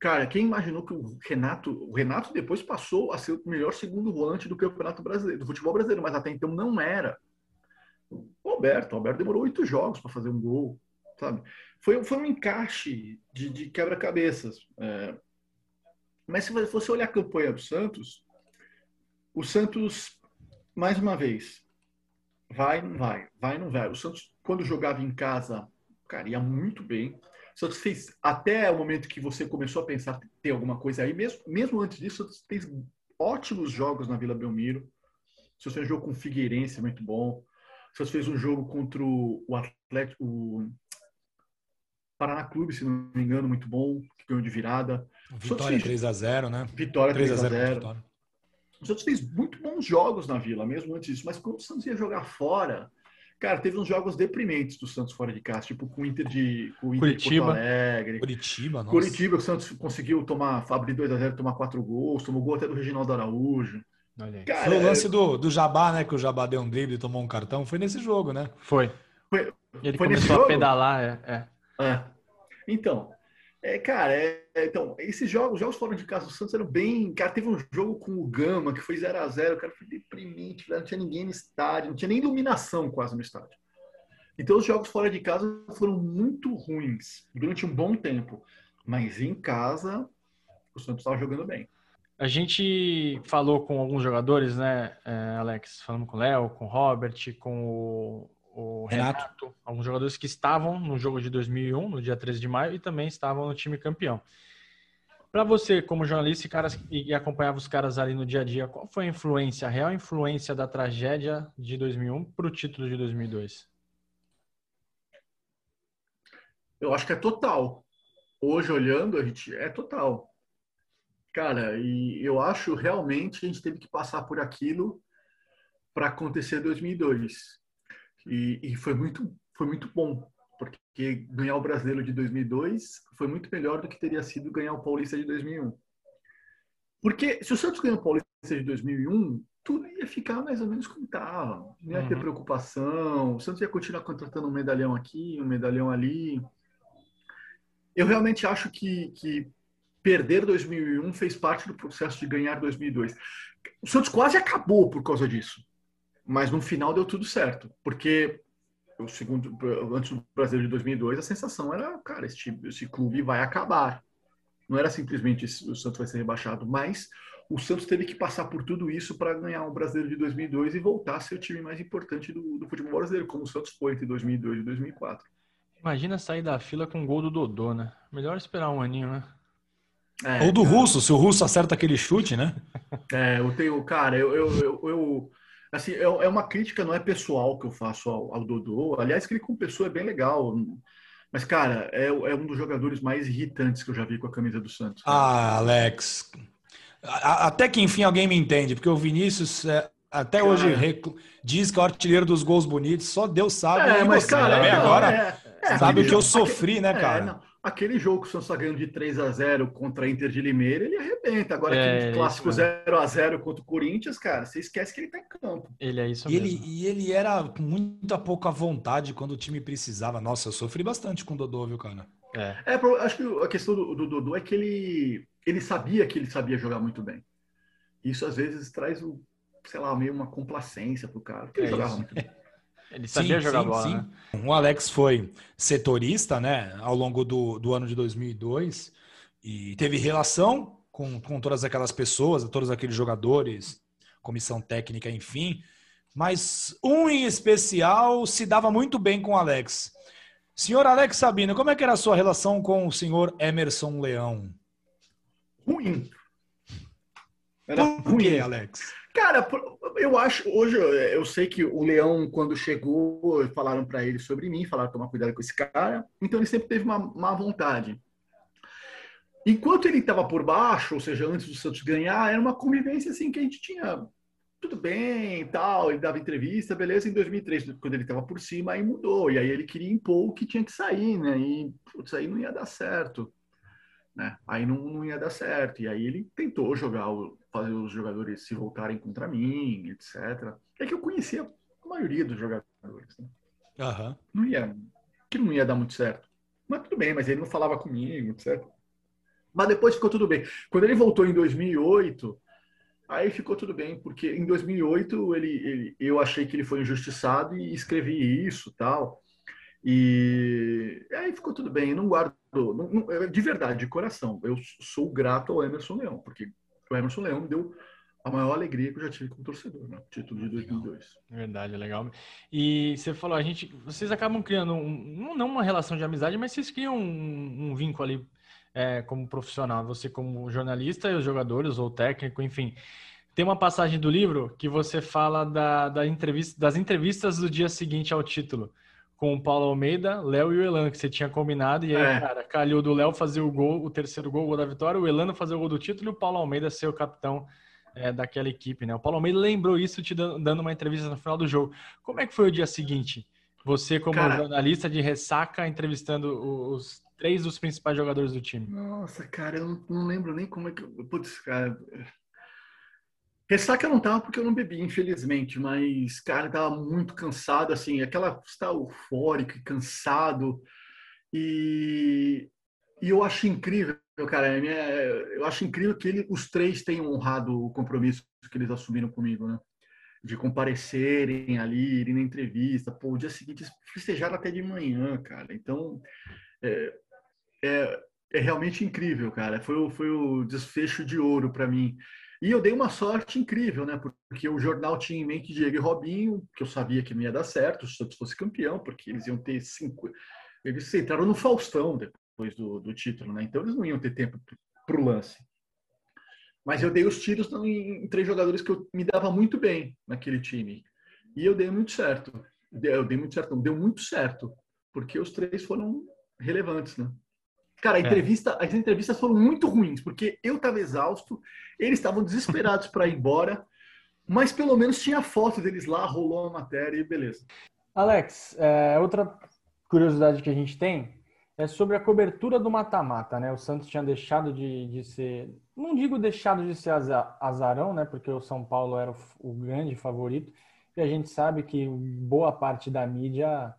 Cara, quem imaginou que o Renato. O Renato depois passou a ser o melhor segundo volante do campeonato brasileiro, do futebol brasileiro, mas até então não era. O Alberto, o Alberto demorou oito jogos para fazer um gol, sabe? foi, foi um encaixe de, de quebra-cabeças. É, mas se você olhar a campanha do Santos, o Santos, mais uma vez, vai, não vai, vai, não vai. O Santos, quando jogava em casa, cara, ia muito bem. Santos fez, até o momento que você começou a pensar ter alguma coisa aí, mesmo, mesmo antes disso, Santos fez ótimos jogos na Vila Belmiro. O Santos fez um jogo com o Figueirense, muito bom. O Santos fez um jogo contra o Atlético, o Paraná Clube, se não me engano, muito bom, que ganhou de virada. Vitória 3x0, né? Vitória 3x0. O Santos fez muito bons jogos na Vila, mesmo antes disso. Mas quando o Santos ia jogar fora, cara, teve uns jogos deprimentes do Santos fora de casa, tipo com o Inter de, com o Inter Curitiba. de Porto Alegre. Curitiba, nossa. Curitiba, o Santos conseguiu tomar, abrir 2x0, tomar 4 gols, tomou gol até do Reginaldo Araújo. Cara, foi o lance do, do Jabá, né? Que o Jabá deu um drible e tomou um cartão. Foi nesse jogo, né? Foi. Foi, ele foi começou a pedalar, é. é. é. Então, é, cara, é, é, então, esses jogos, jogos fora de casa do Santos eram bem. Cara, teve um jogo com o Gama que foi 0 a 0 cara, foi deprimente, não tinha ninguém no estádio, não tinha nem iluminação quase no estádio. Então, os jogos fora de casa foram muito ruins durante um bom tempo. Mas em casa, o Santos estava jogando bem. A gente falou com alguns jogadores, né, é, Alex? Falamos com o Léo, com o Robert, com o o Renato. Renato, alguns jogadores que estavam no jogo de 2001, no dia 13 de maio, e também estavam no time campeão. Para você, como jornalista e, caras, e acompanhava os caras ali no dia a dia, qual foi a influência, a real influência da tragédia de 2001 para o título de 2002? Eu acho que é total. Hoje, olhando, a gente é total. Cara, e eu acho realmente que a gente teve que passar por aquilo para acontecer em 2002. E, e foi muito foi muito bom porque ganhar o Brasileiro de 2002 foi muito melhor do que teria sido ganhar o Paulista de 2001. Porque se o Santos ganhou o Paulista de 2001, tudo ia ficar mais ou menos como estava. Não ia uhum. ter preocupação. O Santos ia continuar contratando um medalhão aqui, um medalhão ali. Eu realmente acho que, que perder 2001 fez parte do processo de ganhar 2002. O Santos quase acabou por causa disso Mas no final deu tudo certo, porque o segundo, antes do Brasileiro de 2002, a sensação era, cara, esse, esse clube vai acabar. Não era simplesmente o Santos vai ser rebaixado, mas o Santos teve que passar por tudo isso para ganhar o Brasileiro de 2002 e voltar a ser o time mais importante do, do, futebol brasileiro, como o Santos foi entre 2002 e 2004. Imagina sair da fila com um gol do Dodô, né? Melhor esperar um aninho, né? É, Ou do cara. Russo, se o Russo acerta aquele chute, né? É, eu tenho, cara, eu, eu, eu, eu assim, é, é uma crítica, não é pessoal que eu faço ao, ao Dodô. Aliás, que ele como pessoa é bem legal. Mas, cara, é, é, um dos jogadores mais irritantes que eu já vi com a camisa do Santos. Cara. Ah, Alex. Até que enfim alguém me entende, porque o Vinícius é, até cara. hoje diz que é o artilheiro dos gols bonitos, só Deus sabe. É, mas, cara, é, agora é, é, sabe o que eu sofri, né, cara? Não, aquele jogo que o Santos está ganhando de 3 a 0 contra a Inter de Limeira, ele arrebenta. Agora, é, aquele clássico 0 a 0 contra o Corinthians, cara, você esquece que ele está em campo. Ele é isso e mesmo. Ele, e ele era com muita pouca vontade quando o time precisava. Nossa, eu sofri bastante com o Dodô, viu, cara? É, é acho que a questão do, do Dodô é que ele, ele sabia que ele sabia jogar muito bem. Isso, às vezes, traz, um, sei lá, meio uma complacência pro cara, porque ele é jogava isso. muito bem. Ele sabia sim, jogar sim, bola, sim. Né? O Alex foi setorista, né, ao longo do, do ano de 2002 e teve relação com, com todas aquelas pessoas, todos aqueles jogadores, comissão técnica, enfim. Mas um em especial se dava muito bem com o Alex. Senhor Alex Sabino, como é que era a sua relação com o senhor Emerson Leão? Ruim. Era Por ruim, Alex? Cara, eu acho, hoje eu sei que o Leão, quando chegou, falaram para ele sobre mim, falaram tomar cuidado com esse cara, então ele sempre teve uma má vontade. Enquanto ele estava por baixo, ou seja, antes do Santos ganhar, era uma convivência assim que a gente tinha tudo bem tal, ele dava entrevista, beleza. Em 2003, quando ele estava por cima, aí mudou, e aí ele queria impor o que tinha que sair, né? E putz, aí não ia dar certo. Né? Aí não, não ia dar certo. E aí ele tentou jogar, fazer os jogadores se voltarem contra mim, etc. É que eu conhecia a maioria dos jogadores. Né? Uhum. Não ia, que não ia dar muito certo. Mas tudo bem, mas ele não falava comigo, etc. Mas depois ficou tudo bem. Quando ele voltou em 2008, aí ficou tudo bem, porque em 2008 ele, ele, eu achei que ele foi injustiçado e escrevi isso tal. E aí ficou tudo bem, não guardo, não, não, de verdade, de coração, eu sou grato ao Emerson Leão, porque o Emerson Leão me deu a maior alegria que eu já tive como torcedor, né? Título de 2002. Verdade, legal. E você falou, a gente, vocês acabam criando um, não uma relação de amizade, mas vocês criam um, um vínculo ali é, como profissional, você como jornalista e os jogadores ou técnico, enfim. Tem uma passagem do livro que você fala da, da entrevista, das entrevistas do dia seguinte ao título com o Paulo Almeida, Léo e o Elano, que você tinha combinado. E aí, é. cara, calhou do Léo fazer o gol, o terceiro gol, o gol da vitória, o Elano fazer o gol do título e o Paulo Almeida ser o capitão é, daquela equipe, né? O Paulo Almeida lembrou isso te dando uma entrevista no final do jogo. Como é que foi o dia seguinte? Você, como cara, jornalista de ressaca, entrevistando os três dos principais jogadores do time. Nossa, cara, eu não lembro nem como é que. Putz, cara. Ressaca não tava porque eu não bebi, infelizmente, mas, cara, tava muito cansado, assim, aquela está eufórico e cansado. E, e eu acho incrível, cara, é eu acho incrível que ele, os três tenham honrado o compromisso que eles assumiram comigo, né? De comparecerem ali, irem na entrevista. Pô, o dia seguinte festejaram até de manhã, cara. Então, é, é, é realmente incrível, cara. Foi, foi o desfecho de ouro para mim. E eu dei uma sorte incrível, né? Porque o jornal tinha em mente Diego e Robinho, que eu sabia que não ia dar certo se o Santos fosse campeão, porque eles iam ter cinco. Eles entraram no Faustão depois do, do título, né? Então eles não iam ter tempo para o lance. Mas eu dei os tiros em, em três jogadores que eu me dava muito bem naquele time. E eu dei muito certo. Eu dei muito certo, não, deu muito certo. Porque os três foram relevantes, né? Cara, a é. entrevista, é. as entrevistas foram muito ruins, porque eu estava exausto, eles estavam desesperados para ir embora, mas pelo menos tinha foto deles lá, rolou a matéria e beleza. Alex, é, outra curiosidade que a gente tem é sobre a cobertura do mata-mata, né? O Santos tinha deixado de, de ser, não digo deixado de ser azarão, né? Porque o São Paulo era o, o grande favorito, e a gente sabe que boa parte da mídia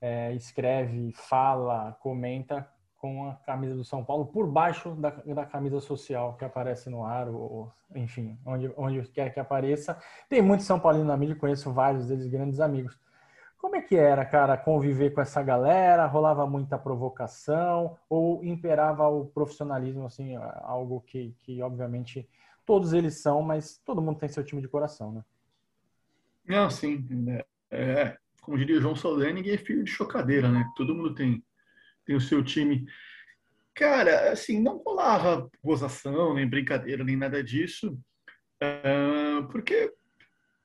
é, escreve, fala, comenta com a camisa do São Paulo por baixo da, da camisa social que aparece no ar, ou, enfim, onde, onde quer que apareça. Tem muitos São Paulinos na mídia, conheço vários deles, grandes amigos. Como é que era, cara, conviver com essa galera? Rolava muita provocação ou imperava o profissionalismo, assim, algo que, que obviamente todos eles são, mas todo mundo tem seu time de coração, né? Não, sim. É, é como diria o João Saldanha, ninguém é filho de chocadeira, né? Todo mundo tem tem o seu time. Cara, assim, não rolava gozação, nem brincadeira, nem nada disso, uh, porque,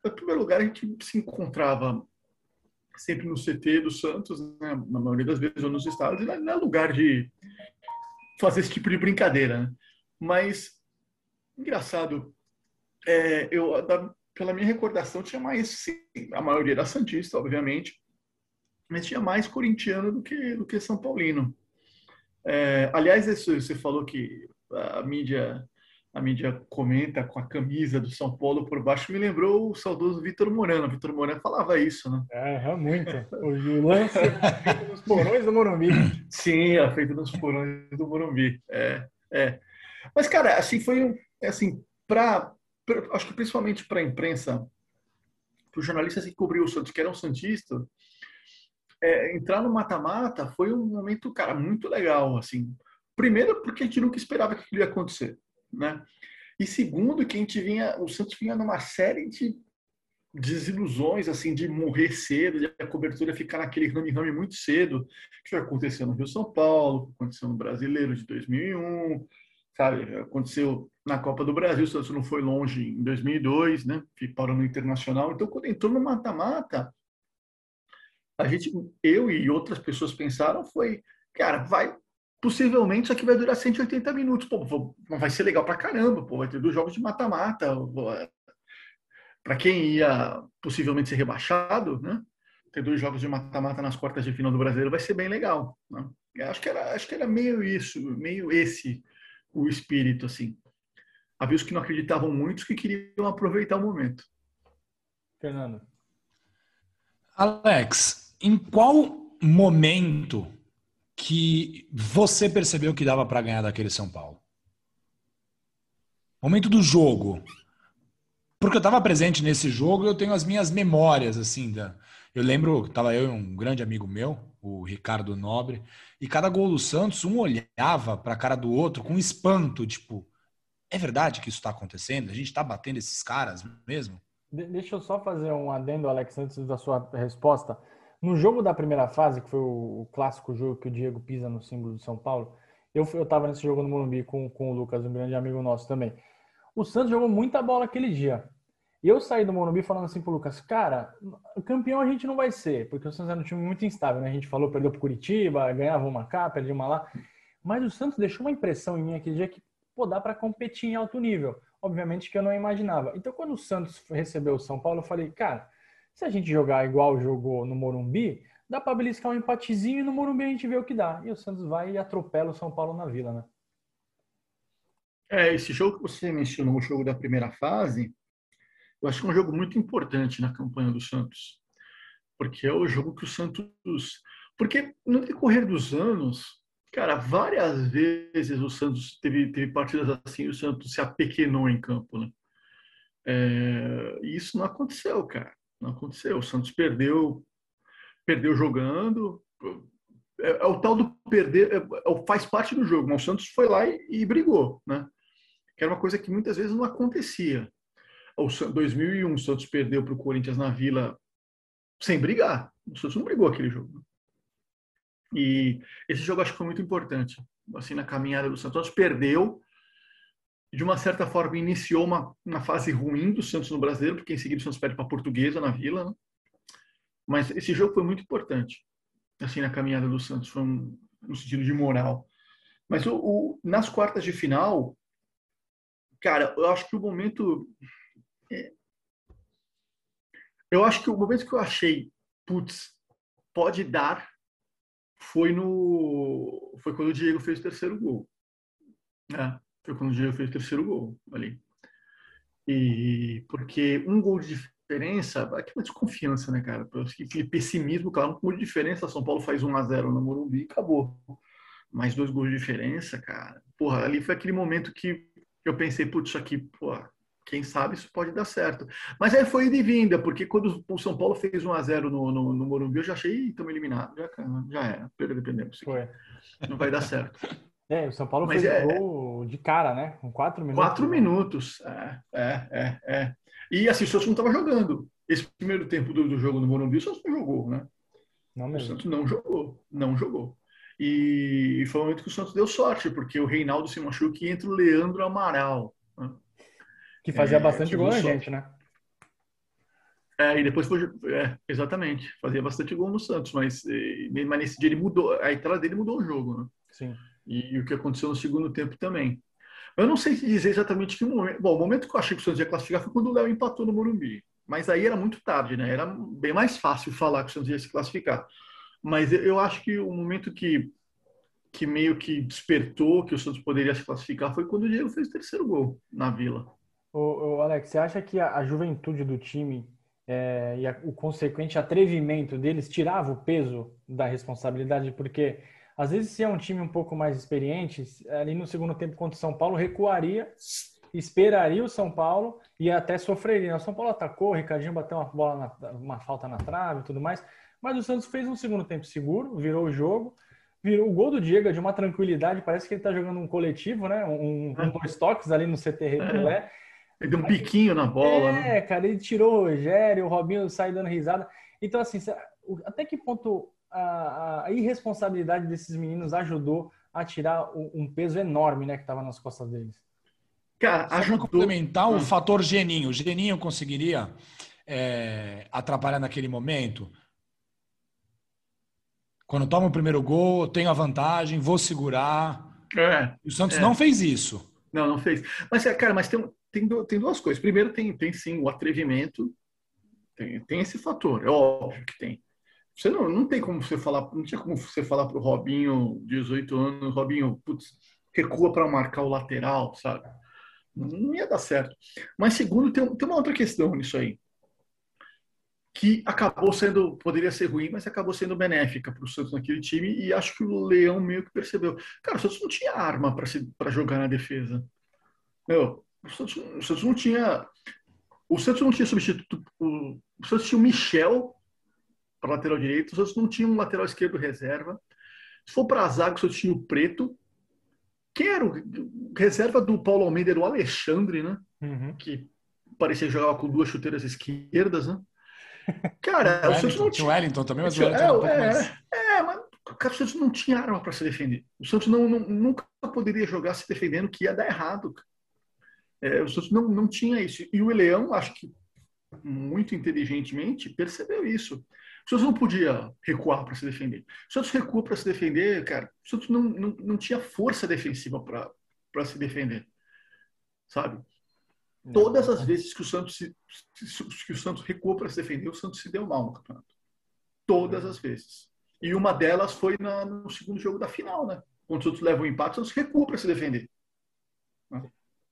em primeiro lugar, a gente se encontrava sempre no CT do Santos, né, na maioria das vezes, ou nos estados, e não é lugar de fazer esse tipo de brincadeira. Né? Mas, engraçado, é, eu, da, pela minha recordação, tinha mais, sim, a maioria era Santista, obviamente, mas tinha mais corintiano do que, do que São Paulino. É, aliás, isso, você falou que a mídia a mídia comenta com a camisa do São Paulo por baixo, me lembrou o saudoso Vitor Morano. Vitor Morano falava isso, né? É, muito. O lance feito nos porões do Morumbi. Sim, é feito nos porões do Morumbi. É, é. Mas, cara, assim, foi assim, para acho que principalmente para a imprensa, para os jornalistas que cobriu o Santos, que eram santistas, é, entrar no mata-mata foi um momento, cara, muito legal, assim. Primeiro, porque a gente nunca esperava que aquilo ia acontecer, né? E segundo, que a gente vinha, o Santos vinha numa série de desilusões, assim, de morrer cedo, de a cobertura ficar naquele rame-rame muito cedo, que aconteceu no Rio São Paulo, aconteceu no Brasileiro de 2001, sabe? Aconteceu na Copa do Brasil, o Santos não foi longe em 2002, né? Parou no Internacional. Então, quando entrou no mata-mata, a gente, eu e outras pessoas pensaram foi, cara, vai, possivelmente isso aqui vai durar 180 minutos, pô, vai ser legal pra caramba, pô, vai ter dois jogos de mata-mata, para quem ia possivelmente ser rebaixado, né? Ter dois jogos de mata-mata nas quartas de final do Brasileiro vai ser bem legal. Né? Acho que era, acho que era meio isso, meio esse o espírito assim. Havia os que não acreditavam muito, que queriam aproveitar o momento. Fernando. Alex, em qual momento que você percebeu que dava para ganhar daquele São Paulo? Momento do jogo. Porque eu estava presente nesse jogo eu tenho as minhas memórias, assim. Da... Eu lembro, estava eu e um grande amigo meu, o Ricardo Nobre, e cada gol do Santos, um olhava para a cara do outro com espanto, tipo, é verdade que isso está acontecendo? A gente está batendo esses caras mesmo? deixa eu só fazer um adendo, Alex, antes da sua resposta. No jogo da primeira fase, que foi o, clássico jogo que o Diego pisa no símbolo do São Paulo, eu, eu tava nesse jogo no Morumbi com, com o Lucas, um grande amigo nosso também. O Santos jogou muita bola aquele dia. E eu saí do Morumbi falando assim pro Lucas, cara, campeão a gente não vai ser, porque o Santos era um time muito instável, né? A gente falou, perdeu pro Curitiba, ganhava uma cá, perdeu uma lá. Mas o Santos deixou uma impressão em mim aquele dia que, pô, dá para competir em alto nível. Obviamente que eu não imaginava. Então, quando o Santos recebeu o São Paulo, eu falei, cara, se a gente jogar igual jogou no Morumbi, dá para beliscar um empatezinho e no Morumbi a gente vê o que dá. E o Santos vai e atropela o São Paulo na Vila, né? É, esse jogo que você mencionou, o jogo da primeira fase, eu acho que é um jogo muito importante na campanha do Santos. Porque é o jogo que o Santos. Porque no decorrer dos anos, cara, várias vezes o Santos teve, teve partidas assim, o Santos se apequenou em campo, né? É, e isso não aconteceu, cara. Não aconteceu. O Santos perdeu, perdeu jogando. É, é o tal do perder, é, é, faz parte do jogo. Mas o Santos foi lá e, e, brigou, né? Que era uma coisa que muitas vezes não acontecia. O 2001, o Santos perdeu para o Corinthians na Vila sem brigar. O Santos não brigou aquele jogo. E esse jogo acho que foi muito importante. Assim, na caminhada do Santos, o De uma certa forma, iniciou uma, uma fase ruim do Santos no Brasileiro, porque em seguida o Santos perde para a Portuguesa na Vila. Né? Mas esse jogo foi muito importante, assim, na caminhada do Santos, foi um, no sentido de moral. Mas o, o, nas quartas de final, cara, eu acho que o momento. É, eu acho que o momento que eu achei, putz, pode dar, foi no foi quando o Diego fez o terceiro gol. É. Foi quando o Diego fez o terceiro gol ali. E porque um gol de diferença, aqui uma desconfiança, né, cara? Aquele pessimismo, claro, um gol de diferença, São Paulo faz 1 a 0 no Morumbi e acabou. mais dois gols de diferença, cara. Porra, ali foi aquele momento que eu pensei, putz, isso aqui, pô, quem sabe isso pode dar certo. Mas aí foi de vinda, porque quando o São Paulo fez 1 a 0 no, no, no Morumbi, eu já achei, estamos eliminados, já, já era, dependemos. Não vai dar certo. É, o São Paulo Mas fez é, gol de cara, né? Com quatro minutos. Quatro minutos, é, é, é. é. E assim, o Santos não estava jogando. Esse primeiro tempo do, do, jogo no Morumbi, o Santos não jogou, né? Não mesmo. O Santos não jogou, não jogou. E, e foi o momento que o Santos deu sorte, porque o Reinaldo se machuca e entra o Leandro Amaral. Né? Que fazia é, bastante gol na gente, né? É, e depois foi. É, exatamente. Fazia bastante gol no Santos, mas, mas nesse dia ele mudou. A entrada dele mudou o jogo, né? Sim. E, o que aconteceu no segundo tempo também. Eu não sei dizer exatamente que momento. Bom, o momento que eu achei que o Santos ia classificar foi quando o Léo empatou no Morumbi. Mas aí era muito tarde, né? Era bem mais fácil falar que o Santos ia se classificar. Mas eu acho que o momento que, que meio que despertou que o Santos poderia se classificar foi quando o Diego fez o terceiro gol na Vila. Ô, ô Alex, você acha que a, a juventude do time é, e a, o consequente atrevimento deles tirava o peso da responsabilidade? Porque às vezes, se é um time um pouco mais experiente, ali no segundo tempo contra o São Paulo, recuaria, esperaria o São Paulo e até sofreria. O São Paulo atacou, o Ricardinho bateu uma bola, na, uma falta na trave e tudo mais. Mas o Santos fez um segundo tempo seguro, virou o jogo. Virou o gol do Diego é de uma tranquilidade, parece que ele está jogando um coletivo, né? Um, um dois toques ali no CT Pelé. Ele deu um piquinho na bola, é, né? cara, ele tirou o Rogério, o Robinho sai dando risada. Então, assim, até que ponto a, a irresponsabilidade desses meninos ajudou a tirar um peso enorme, né, que estava nas costas deles. Cara, Só ajudou. complementar o ah. fator Geninho. O Geninho conseguiria é, atrapalhar naquele momento? Quando toma o primeiro gol, tenho a vantagem, vou segurar. É, o Santos é. não fez isso. Não, não fez. Mas, cara, mas tem, tem, tem duas coisas. Primeiro, tem, tem sim o atrevimento. Tem, tem esse fator, é óbvio que tem. Você não, não tem como você falar, não tinha como você falar pro Robinho, 18 anos, Robinho, putz, recua para marcar o lateral, sabe? Não ia dar certo. Mas segundo, tem, tem uma outra questão nisso aí, que acabou sendo, poderia ser ruim, mas acabou sendo benéfica para o Santos naquele time e acho que o Leão meio que percebeu. Cara, o Santos não tinha arma para jogar na defesa. Meu, o Santos, o Santos não tinha. O Santos não tinha substituto. O, o Santos tinha o Michel para lateral direito. Os outros não tinham um lateral esquerdo reserva. Se for para a zaga, só tinha o Preto. Quem era o reserva do Paulo Almeida era o Alexandre, né? Uhum. Que parecia jogar com duas chuteiras esquerdas, né? Cara, o, Santos não tinha. O Wellington também, mas o Wellington é, um pouco é, mais... é, mas cara, o Santos não tinha arma para se defender. O Santos não, não, nunca poderia jogar se defendendo que ia dar errado. É, o Santos não, não tinha isso. E o Leão, acho que muito inteligentemente, percebeu isso. O Santos não podia recuar para se defender. O Santos recua para se defender, cara. O Santos não, não, não tinha força defensiva para se defender. Sabe? Não. Todas as vezes que o Santos se, que o Santos recuou para se defender, o Santos se deu mal no campeonato. Todas as vezes. E uma delas foi na, no segundo jogo da final, né? Quando o Santos leva o um empate, o Santos recua para se defender.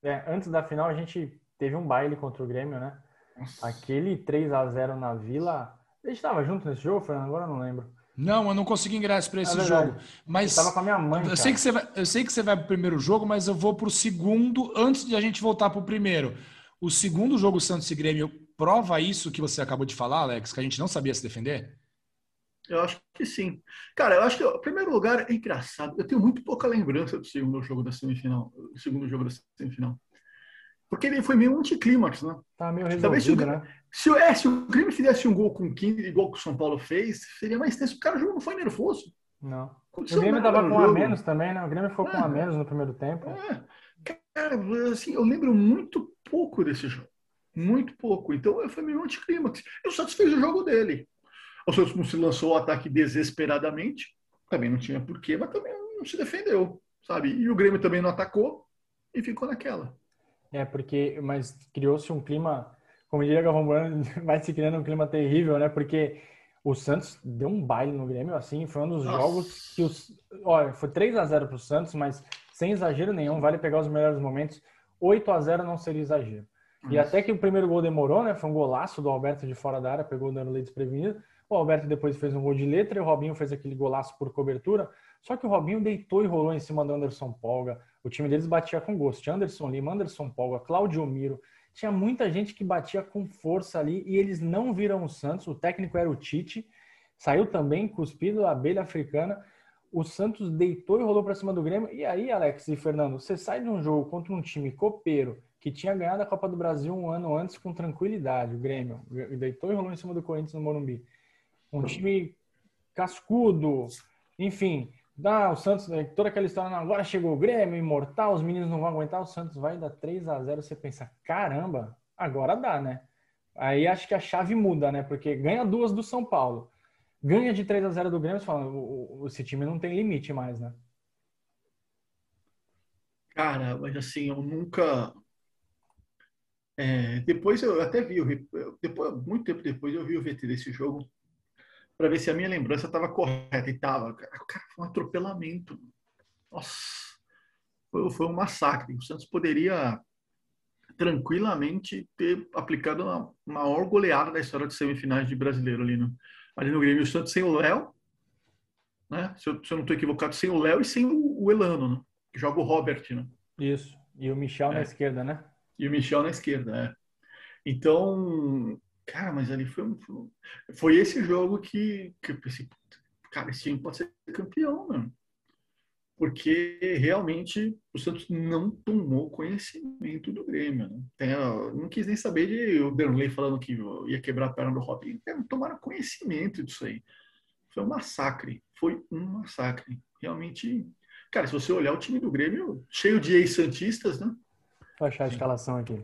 É, antes da final, a gente teve um baile contra o Grêmio, né? Nossa. Aquele 3 a 0 na Vila a gente estava junto nesse jogo, Fernando? Agora eu não lembro. Não, eu não consegui ingresso para esse é jogo. Mas eu com a minha mãe. Eu sei, que você vai, eu sei que você vai para o primeiro jogo, mas eu vou para o segundo antes de a gente voltar para o primeiro. O segundo jogo Santos e Grêmio prova isso que você acabou de falar, Alex, que a gente não sabia se defender? Eu acho que sim. Cara, eu acho que, em primeiro lugar, é engraçado. Eu tenho muito pouca lembrança do segundo jogo da semifinal. Do segundo jogo da semifinal. Porque ele foi meio anticlímax, né? Tá meio resolvido, se o, né? Se, é, se o Grêmio fizesse um gol com 15, igual que o São Paulo fez, seria mais tenso. O cara não foi nervoso. Não. o Grêmio tava com um a menos também, né? O Grêmio ficou é. com um a menos no primeiro tempo. É. Cara, assim, eu lembro muito pouco desse jogo. Muito pouco. Então foi meio anticlímax. E o Santos fez o jogo dele. O Santos não se lançou o ataque desesperadamente. Também não tinha porquê, mas também não se defendeu, sabe? E o Grêmio também não atacou e ficou naquela. É, porque, mas criou-se um clima, como diria Galvão Bueno, vai se criando um clima terrível, né? Porque o Santos deu um baile no Grêmio, assim, foi um dos Nossa. jogos que os. Olha, foi 3 a 0 para o Santos, mas sem exagero nenhum, vale pegar os melhores momentos. 8 a 0 não seria exagero. E até que o primeiro gol demorou, né? Foi um golaço do Alberto de fora da área, pegou o Danilo desprevenido. O Alberto depois fez um gol de letra e o Robinho fez aquele golaço por cobertura. Só que o Robinho deitou e rolou em cima do Anderson Polga. O time deles batia com gosto. Anderson Lima, Anderson Polga, Claudio Miro. Tinha muita gente que batia com força ali e eles não viram o Santos. O técnico era o Tite. Saiu também cuspido a abelha africana. O Santos deitou e rolou para cima do Grêmio. E aí, Alex e Fernando, você sai de um jogo contra um time copeiro que tinha ganhado a Copa do Brasil um ano antes com tranquilidade, o Grêmio. Deitou e rolou em cima do Corinthians no Morumbi. Um time cascudo, enfim. Dá, o Santos, né, toda aquela história, agora chegou o Grêmio, imortal, os meninos não vão aguentar, o Santos vai dar 3 a 0 Você pensa, caramba, agora dá, né? Aí acho que a chave muda, né? Porque ganha duas do São Paulo, ganha de 3 a 0 do Grêmio, você fala, esse time não tem limite mais, né? Cara, mas assim, eu nunca, é, depois eu até vi, depois, muito tempo depois eu vi o VT desse jogo para ver se a minha lembrança estava correta e estava. Cara, foi um atropelamento. Nossa, foi, foi, um massacre. O Santos poderia tranquilamente ter aplicado a maior goleada da história de semifinais de brasileiro ali no, ali no Grêmio. O Santos sem o Léo, né? Se eu, se eu não estou equivocado, sem o Léo e sem o, o Elano, né? Que joga o Robert, né? Isso. E o Michel é. na esquerda, né? E o Michel na esquerda, é. Então, cara, mas ali foi, foi esse jogo que, que eu pensei, cara, esse time pode ser campeão, mano. Porque realmente o Santos não tomou conhecimento do Grêmio. Né? Tem, não quis nem saber de o Derlei falando que ia quebrar a perna do Robinho. Não tomaram conhecimento disso aí. Foi um massacre. Foi um massacre. Realmente. Cara, se você olhar o time do Grêmio, cheio de ex-santistas, né? Vou achar a escalação aqui.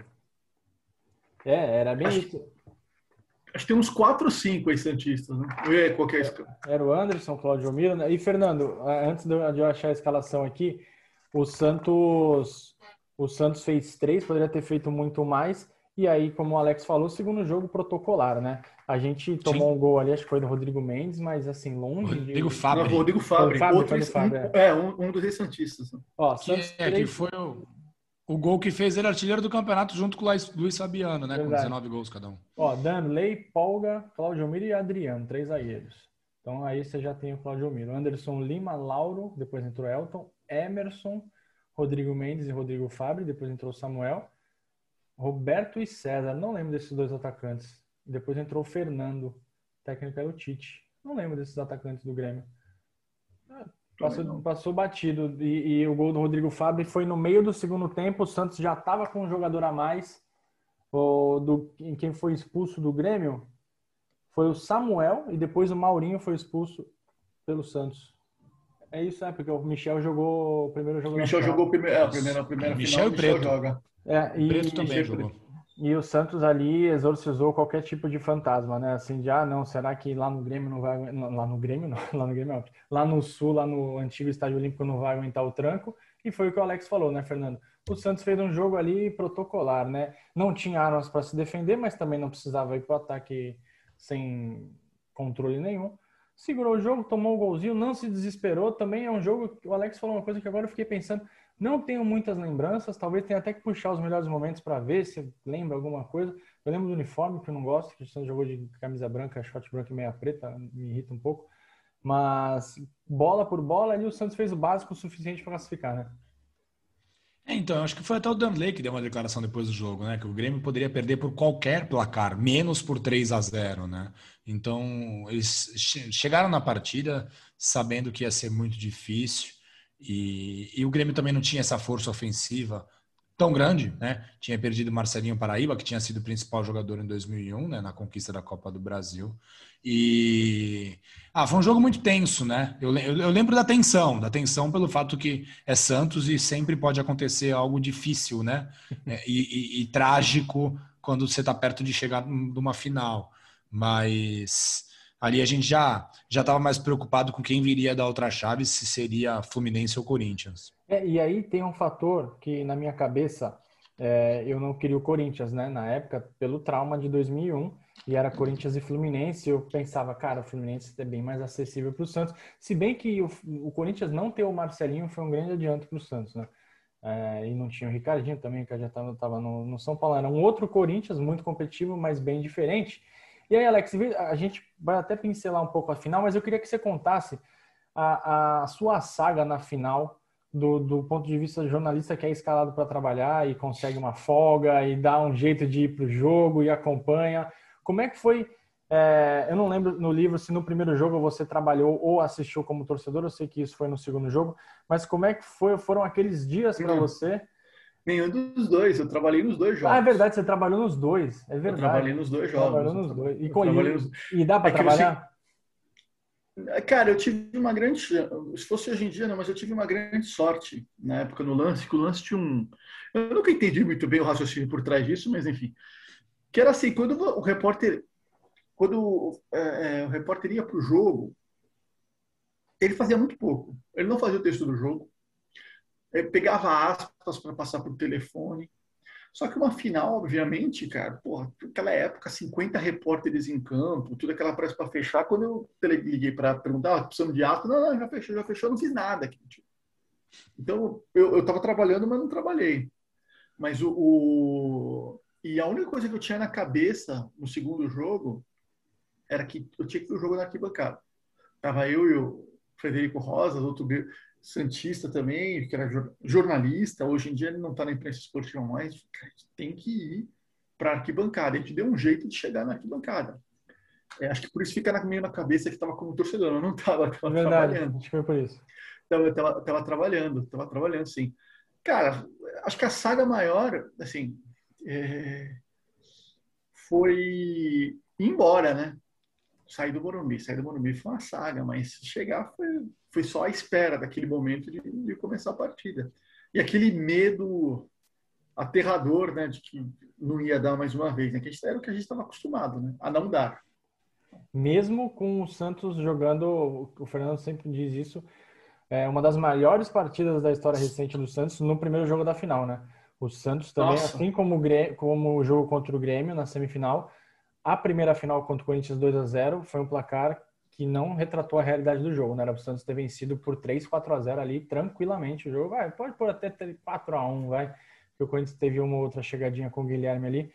É, era bem acho, isso. Acho que tem uns 4 ou 5 aí Santistas, né? É, qualquer Era o Anderson, Claudio Miro. Né? E, Fernando, antes de eu achar a escalação aqui, o Santos, o Santos fez três, poderia ter feito muito mais. E aí, como o Alex falou, segundo jogo protocolar, né? A gente tomou Sim. um gol ali, acho que foi do Rodrigo Mendes, mas assim, longe Rodrigo de... Fábio. Rodrigo Fábio. Outro, é. é, um, um dos ex-santistas. Né? Ó, que, Santos é, 3... que foi o o gol que fez ele artilheiro do campeonato junto com o Luiz Fabiano, né? Verdade. Com 19 gols cada um. Ó, Danley, Polga, Claudio Miro e Adriano, três zagueiros. Então aí você já tem o Claudio Miro. Anderson Lima, Lauro, depois entrou Elton, Emerson, Rodrigo Mendes e Rodrigo Fabre, depois entrou Samuel, Roberto e César. Não lembro desses dois atacantes. Depois entrou Fernando, técnico era o Tite. Não lembro desses atacantes do Grêmio. Passou, passou batido. E, e, o gol do Rodrigo Fábio foi no meio do segundo tempo. O Santos já estava com um jogador a mais. O, do, quem foi expulso do Grêmio foi o Samuel e depois o Maurinho foi expulso pelo Santos. É isso, é, porque o Michel jogou o primeiro jogo. O Michel jogou o primeiro, é, a primeira, a primeira Michel final. Michel Preto. joga. É, e, Preto também jogou. E o Santos ali exorcizou qualquer tipo de fantasma, né? Assim, de, ah, não, será que lá no Grêmio não vai... Lá no Grêmio não, lá no Grêmio não. Lá no Sul, lá no antigo Estádio Olímpico não vai aguentar o tranco. E foi o que o Alex falou, né, Fernando? O Santos fez um jogo ali protocolar, né? Não tinha armas para se defender, mas também não precisava ir para o ataque sem controle nenhum. Segurou o jogo, tomou o golzinho, não se desesperou. Também é um jogo que o Alex falou uma coisa que agora eu fiquei pensando não tenho muitas lembranças, talvez tenha até que puxar os melhores momentos para ver se lembra alguma coisa. Eu lembro do uniforme, que eu não gosto, que o Santos jogou de camisa branca, short branco e meia preta, me irrita um pouco. Mas bola por bola, ali o Santos fez o básico o suficiente para classificar, né? É, então, acho que foi até o Danley que deu uma declaração depois do jogo, né? Que o Grêmio poderia perder por qualquer placar, menos por 3 a 0 né? Então, eles chegaram na partida sabendo que ia ser muito difícil. E, e, o Grêmio também não tinha essa força ofensiva tão grande, né? Tinha perdido Marcelinho Paraíba, que tinha sido o principal jogador em 2001, né? Na conquista da Copa do Brasil. E ah, foi um jogo muito tenso, né? Eu, eu, eu, lembro da tensão, da tensão pelo fato que é Santos e sempre pode acontecer algo difícil, né? É, e, e, e trágico quando você está perto de chegar numa final. Mas ali a gente já já estava mais preocupado com quem viria da outra chave, se seria Fluminense ou Corinthians. É, e aí tem um fator que na minha cabeça é, eu não queria o Corinthians, né? Na época, pelo trauma de 2001 e era Corinthians e Fluminense, eu pensava, cara, o Fluminense é bem mais acessível para o Santos. Se bem que o, o, Corinthians não ter o Marcelinho foi um grande adianto para o Santos, né? É, e não tinha o Ricardinho também, que já estava no, no São Paulo. Era um outro Corinthians muito competitivo, mas bem diferente. E aí, Alex, a gente vai até pincelar um pouco a final, mas eu queria que você contasse a, a sua saga na final, do, do ponto de vista do jornalista que é escalado para trabalhar e consegue uma folga e dá um jeito de ir para o jogo e acompanha. Como é que foi? É, eu não lembro no livro se no primeiro jogo você trabalhou ou assistiu como torcedor, eu sei que isso foi no segundo jogo, mas como é que foi, foram aqueles dias para você? Nenhum dos dois, eu trabalhei nos dois jogos. Ah, é verdade, você trabalhou nos dois, é verdade. Eu trabalhei nos dois jogos. Trabalhou nos dois. E, nos... e dá para é trabalhar? Cara, eu tive uma grande. Se fosse hoje em dia, não, mas eu tive uma grande sorte na época no lance, que o lance tinha um. Eu nunca entendi muito bem o raciocínio por trás disso, mas enfim. Que era assim, quando o repórter. Quando é, é o repórter ia para o jogo, ele fazia muito pouco. Ele não fazia o texto do jogo. Pegava aspas para passar por telefone. Só que uma final, obviamente, cara, porra, naquela época, 50 repórteres em campo, tudo aquela pressa para fechar. Quando eu liguei para perguntar, ah, precisamos de ato, não, não, já fechou, já fechou, não fiz nada aqui. Tipo. Então, eu estava trabalhando, mas não trabalhei. Mas o, o, E a única coisa que eu tinha na cabeça no segundo jogo era que eu tinha que ver o jogo na arquibancada. Tava eu e o Frederico Rosa, outro Santista também, que era jornalista, hoje em dia ele não está na imprensa esportiva mais, tem que ir para a arquibancada. A gente deu um jeito de chegar na arquibancada. É, acho que por isso fica na minha cabeça que estava como torcedor, eu não estava trabalhando. Acho que foi por isso. Estava tava, tava trabalhando, estava trabalhando, sim. Cara, acho que a saga maior, assim, é, foi ir embora, né? Sair do Morumbi. Sair do Morumbi foi uma saga, mas chegar foi foi só a espera daquele momento de, de começar a partida. E aquele medo aterrador, né, de que não ia dar mais uma vez, né, que era o que a gente estava acostumado, né, a não dar. Mesmo com o Santos jogando, o Fernando sempre diz isso, é uma das maiores partidas da história recente do Santos no primeiro jogo da final, né? O Santos também, Nossa. assim como o, Grêmio, como o jogo contra o Grêmio na semifinal, a primeira final contra o Corinthians 2 a 0 foi um placar que não retratou a realidade do jogo, né? Era o Santos ter vencido por 3, 4 a 0 ali tranquilamente o jogo. Vai, pode pôr até 4 a 1 vai. Porque o Corinthians teve uma outra chegadinha com o Guilherme ali.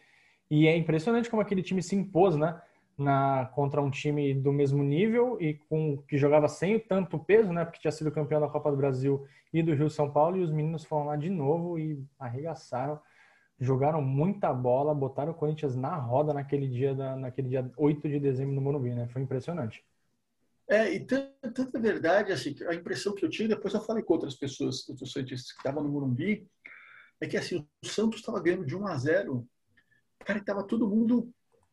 E é impressionante como aquele time se impôs, né? Na, contra um time do mesmo nível e com que jogava sem tanto peso, né? Porque tinha sido campeão da Copa do Brasil e do Rio São Paulo, e os meninos foram lá de novo e arregaçaram. Jogaram muita bola, botaram o Corinthians na roda naquele dia, da, naquele dia 8 de dezembro no Morumbi, né? Foi impressionante. É, e tanta verdade, assim, a impressão que eu tive, depois eu falei com outras pessoas, outros santistas que estavam no Morumbi, é que assim, o Santos estava ganhando de 1 a 0 cara, estava todo mundo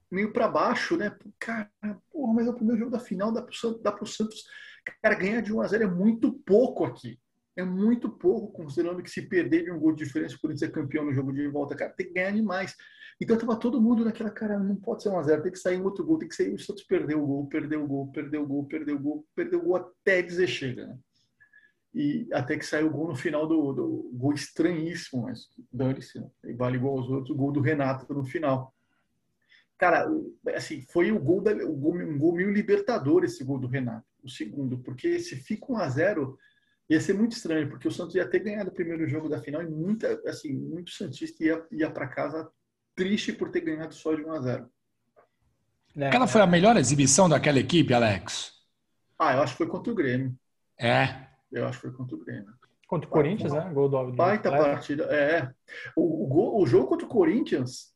meio para baixo, né? Cara, porra, mas é o primeiro jogo da final, dá para o Santos, Santos, cara, ganhar de 1 a 0 é muito pouco aqui. É muito pouco, considerando que se perder de um gol de diferença, por ser campeão no jogo de volta, cara, tem que ganhar demais. Então tava todo mundo naquela cara, não pode ser um a zero, tem que sair um outro gol, tem que sair o Santos perdeu o gol, perdeu o gol, perdeu o gol, perdeu o gol, perdeu o gol até dizer chega, né? E até que saiu o gol no final do, do gol estranhíssimo, mas dane-se, né? vale igual aos outros, o gol do Renato no final. Cara, assim, foi o gol, da, o gol, um gol meio libertador esse gol do Renato, o segundo, porque se fica um a zero ia ser muito estranho, porque o Santos ia ter ganhado o primeiro jogo da final e muita, assim, muito Santista ia, ia para casa triste por ter ganhado só de 1 a 0. É, Aquela foi a melhor exibição daquela equipe, Alex? Ah, eu acho que foi contra o Grêmio. É. Eu acho que foi contra o Grêmio. Contra o Corinthians, né? Gol do Alves. Baita partida. É. O, o, gol, o jogo contra o Corinthians,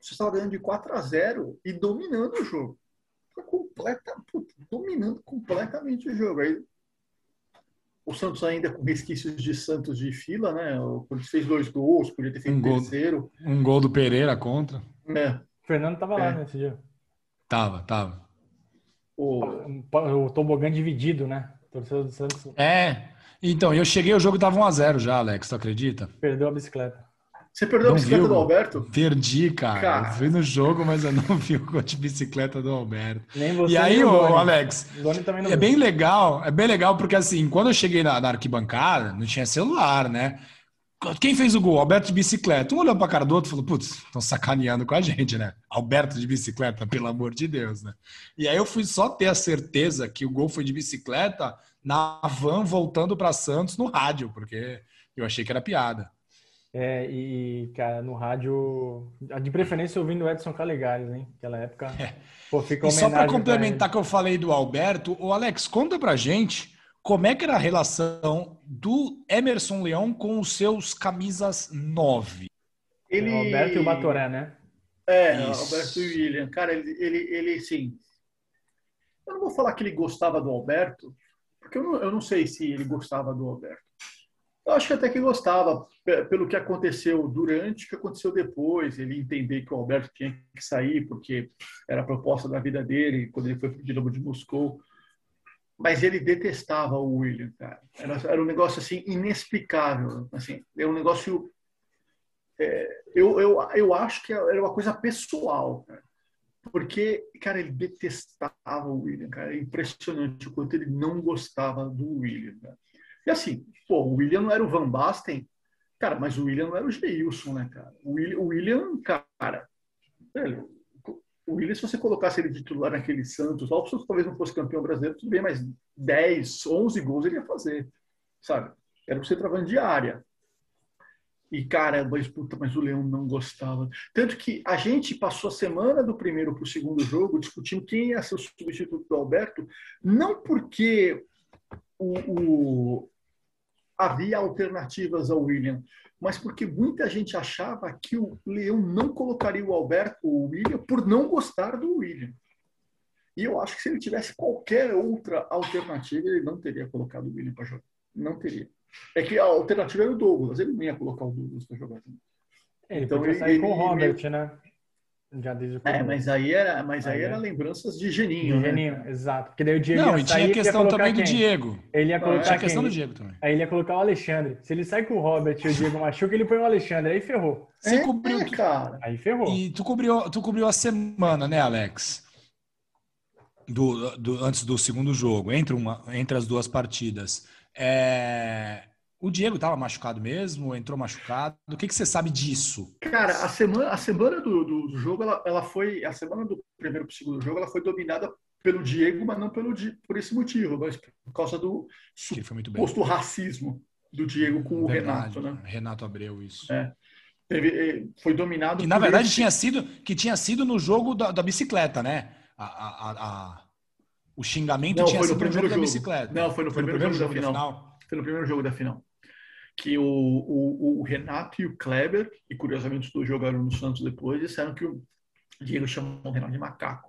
você estava ganhando de 4 a 0 e dominando o jogo. Completa, puta, dominando completamente o jogo. Aí o Santos ainda com resquícios de Santos de fila, né? O Corinthians fez dois gols, podia ter feito um gol, terceiro. Um gol do Pereira contra. É. O Fernando estava lá é. nesse dia. Tava, tava. O, o tobogã dividido, né? Torcedor do Santos. É. Então, eu cheguei, o jogo tava 1x0 já, Alex, tu acredita? Perdeu a bicicleta. Você perdeu não a bicicleta viu? do Alberto? Perdi, cara. cara. Eu fui no jogo, mas eu não vi o gol de bicicleta do Alberto. Nem você, e aí, o Alex, é bem legal, é bem legal porque assim, quando eu cheguei na, na arquibancada, não tinha celular, né? Quem fez o gol? Alberto de bicicleta. Um olhou pra cara do outro e falou: Putz, estão sacaneando com a gente, né? Alberto de bicicleta, pelo amor de Deus, né? E aí eu fui só ter a certeza que o gol foi de bicicleta na van voltando para Santos no rádio, porque eu achei que era piada. É, e, cara, no rádio, de preferência ouvindo o Edson Calegares, hein? Naquela época. É. Pô, fica e só para complementar que eu falei do Alberto, o Alex, conta pra gente como é que era a relação do Emerson Leão com os seus camisas 9. Ele... O Alberto e o Batoré, né? É, Isso. Alberto e William. Cara, ele, ele, ele, sim. Eu não vou falar que ele gostava do Alberto, porque eu não, eu não sei se ele gostava do Alberto. Eu acho que até que gostava, pelo que aconteceu durante, o que aconteceu depois, ele entender que o Alberto tinha que sair, porque era a proposta da vida dele, quando ele foi para o de Moscou. Mas ele detestava o William, cara. Era, era um negócio assim inexplicável. Assim, é um negócio. É, eu, eu, eu acho que era uma coisa pessoal, cara. Porque, cara, ele detestava o William, cara. É impressionante o quanto ele não gostava do William. Cara. E assim, pô, o William não era o Van Basten, cara, mas o William não era o Geilson, né, cara? O William, cara, velho, o William, se você colocasse ele de titular naquele Santos, o Santos talvez não fosse campeão brasileiro, tudo bem, mas 10, 11 gols ele ia fazer, sabe? Era o centroavante de área. E, cara, mas, puta, mas o Leão não gostava. Tanto que a gente passou a semana do primeiro para o segundo jogo discutindo quem ia ser o substituto do Alberto, não porque o, o, havia alternativas ao William, mas porque muita gente achava que o Leão não colocaria o Alberto ou o William por não gostar do William. E eu acho que se ele tivesse qualquer outra alternativa, ele não teria colocado o William para jogar. Não teria. É que a alternativa era o Douglas, ele não ia colocar o Douglas para jogar também. Ele então, ele, sair com o Robert, ele... né? Já desde o É, mas aí era, mas aí, aí era é. lembranças de Geninho. De né? Geninho, né? exato. Porque daí o Diego Não, e tinha a questão também quem? do Diego. Ele ia colocar. Tinha a questão do Diego também. Aí ele ia colocar o Alexandre. Se ele sai com o Robert e o Diego machuca, ele põe o Alexandre. Aí ferrou. Você é, cobriu. É, cara. Aí ferrou. E tu cobriu, tu cobriu a semana, né, Alex? Do, do, antes do segundo jogo, entre, uma, entre as duas partidas. É, o Diego estava machucado mesmo? Entrou machucado? O que, que você sabe disso? Cara, a semana, a semana do, do, do jogo, ela, ela foi. A semana do primeiro para o segundo jogo, ela foi dominada pelo Diego, mas não pelo, por esse motivo, mas por causa do suposto racismo do Diego com verdade, o Renato, né? Renato Abreu, isso. É. Teve, eh, foi dominado. Que na verdade esse... tinha sido que tinha sido no jogo da, da bicicleta, né? A, a, a, o xingamento não, tinha sido no, no jogo, jogo da bicicleta. Não, foi no, foi primeiro, no primeiro, jogo, jogo da, final. final. Foi no primeiro jogo da final que o, o, o, Renato e o Kleber, e curiosamente os dois jogaram no Santos depois, disseram que o Diego chamou o Renato de macaco.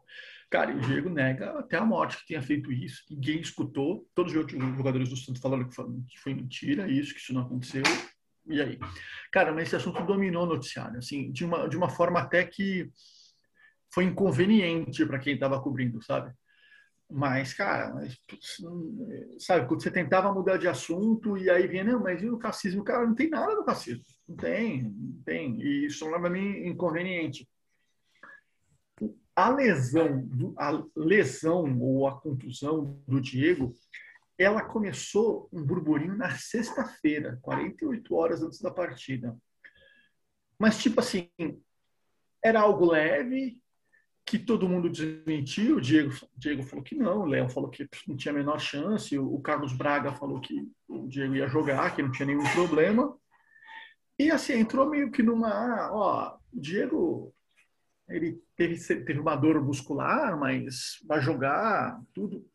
Cara, e o Diego nega até a morte que tenha feito isso. Ninguém escutou. Todos os jogadores do Santos falaram que foi, que foi mentira, isso, que isso não aconteceu. E aí? Cara, mas esse assunto dominou o noticiário, assim, de uma, de uma forma até que foi inconveniente para quem estava cobrindo, sabe? Mas, cara, mas, sabe, quando você tentava mudar de assunto e aí vinha, não, mas e o racismo? Cara, não tem nada do racismo. Não tem, não tem. E isso não é para mim inconveniente. A lesão, a lesão ou a contusão do Diego, ela começou um burburinho na sexta-feira, 48 horas antes da partida. Mas, tipo assim, era algo leve, que todo mundo desmentiu. O Diego, Diego falou que não, o Léo falou que não tinha a menor chance, o Carlos Braga falou que o Diego ia jogar, que não tinha nenhum problema. E assim, entrou meio que numa. Ó, o Diego ele teve, teve uma dor muscular, mas vai jogar, tudo.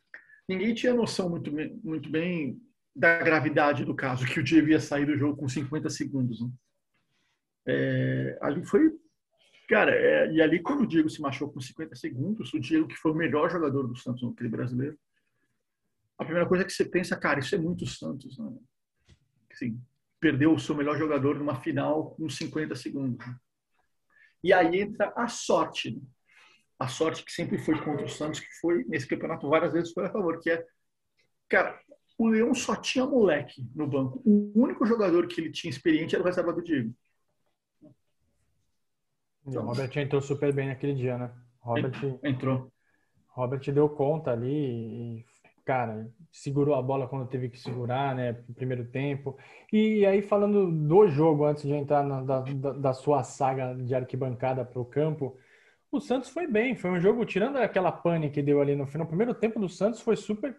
Ninguém tinha noção muito, muito bem da gravidade do caso, que o Diego ia sair do jogo com 50 segundos. Né? É, ali foi Cara, é, e ali quando o Diego se machucou com 50 segundos, o Diego, que foi o melhor jogador do Santos no clube brasileiro, a primeira coisa que você pensa, cara, isso é muito Santos, né? Assim, perdeu o seu melhor jogador numa final com 50 segundos. E aí entra a sorte, né? a sorte que sempre foi contra o Santos, que foi nesse campeonato várias vezes foi a favor, que é, cara, o Leão só tinha moleque no banco. O único jogador que ele tinha experiente era o reserva do Diego. E o Robert entrou super bem naquele dia, né? Robert entrou. Robert deu conta ali e, cara, segurou a bola quando teve que segurar, né? No primeiro tempo. E aí, falando do jogo, antes de entrar na, da, da, sua saga de arquibancada para o campo, o Santos foi bem. Foi um jogo, tirando aquela pane que deu ali no final. O primeiro tempo do Santos foi super.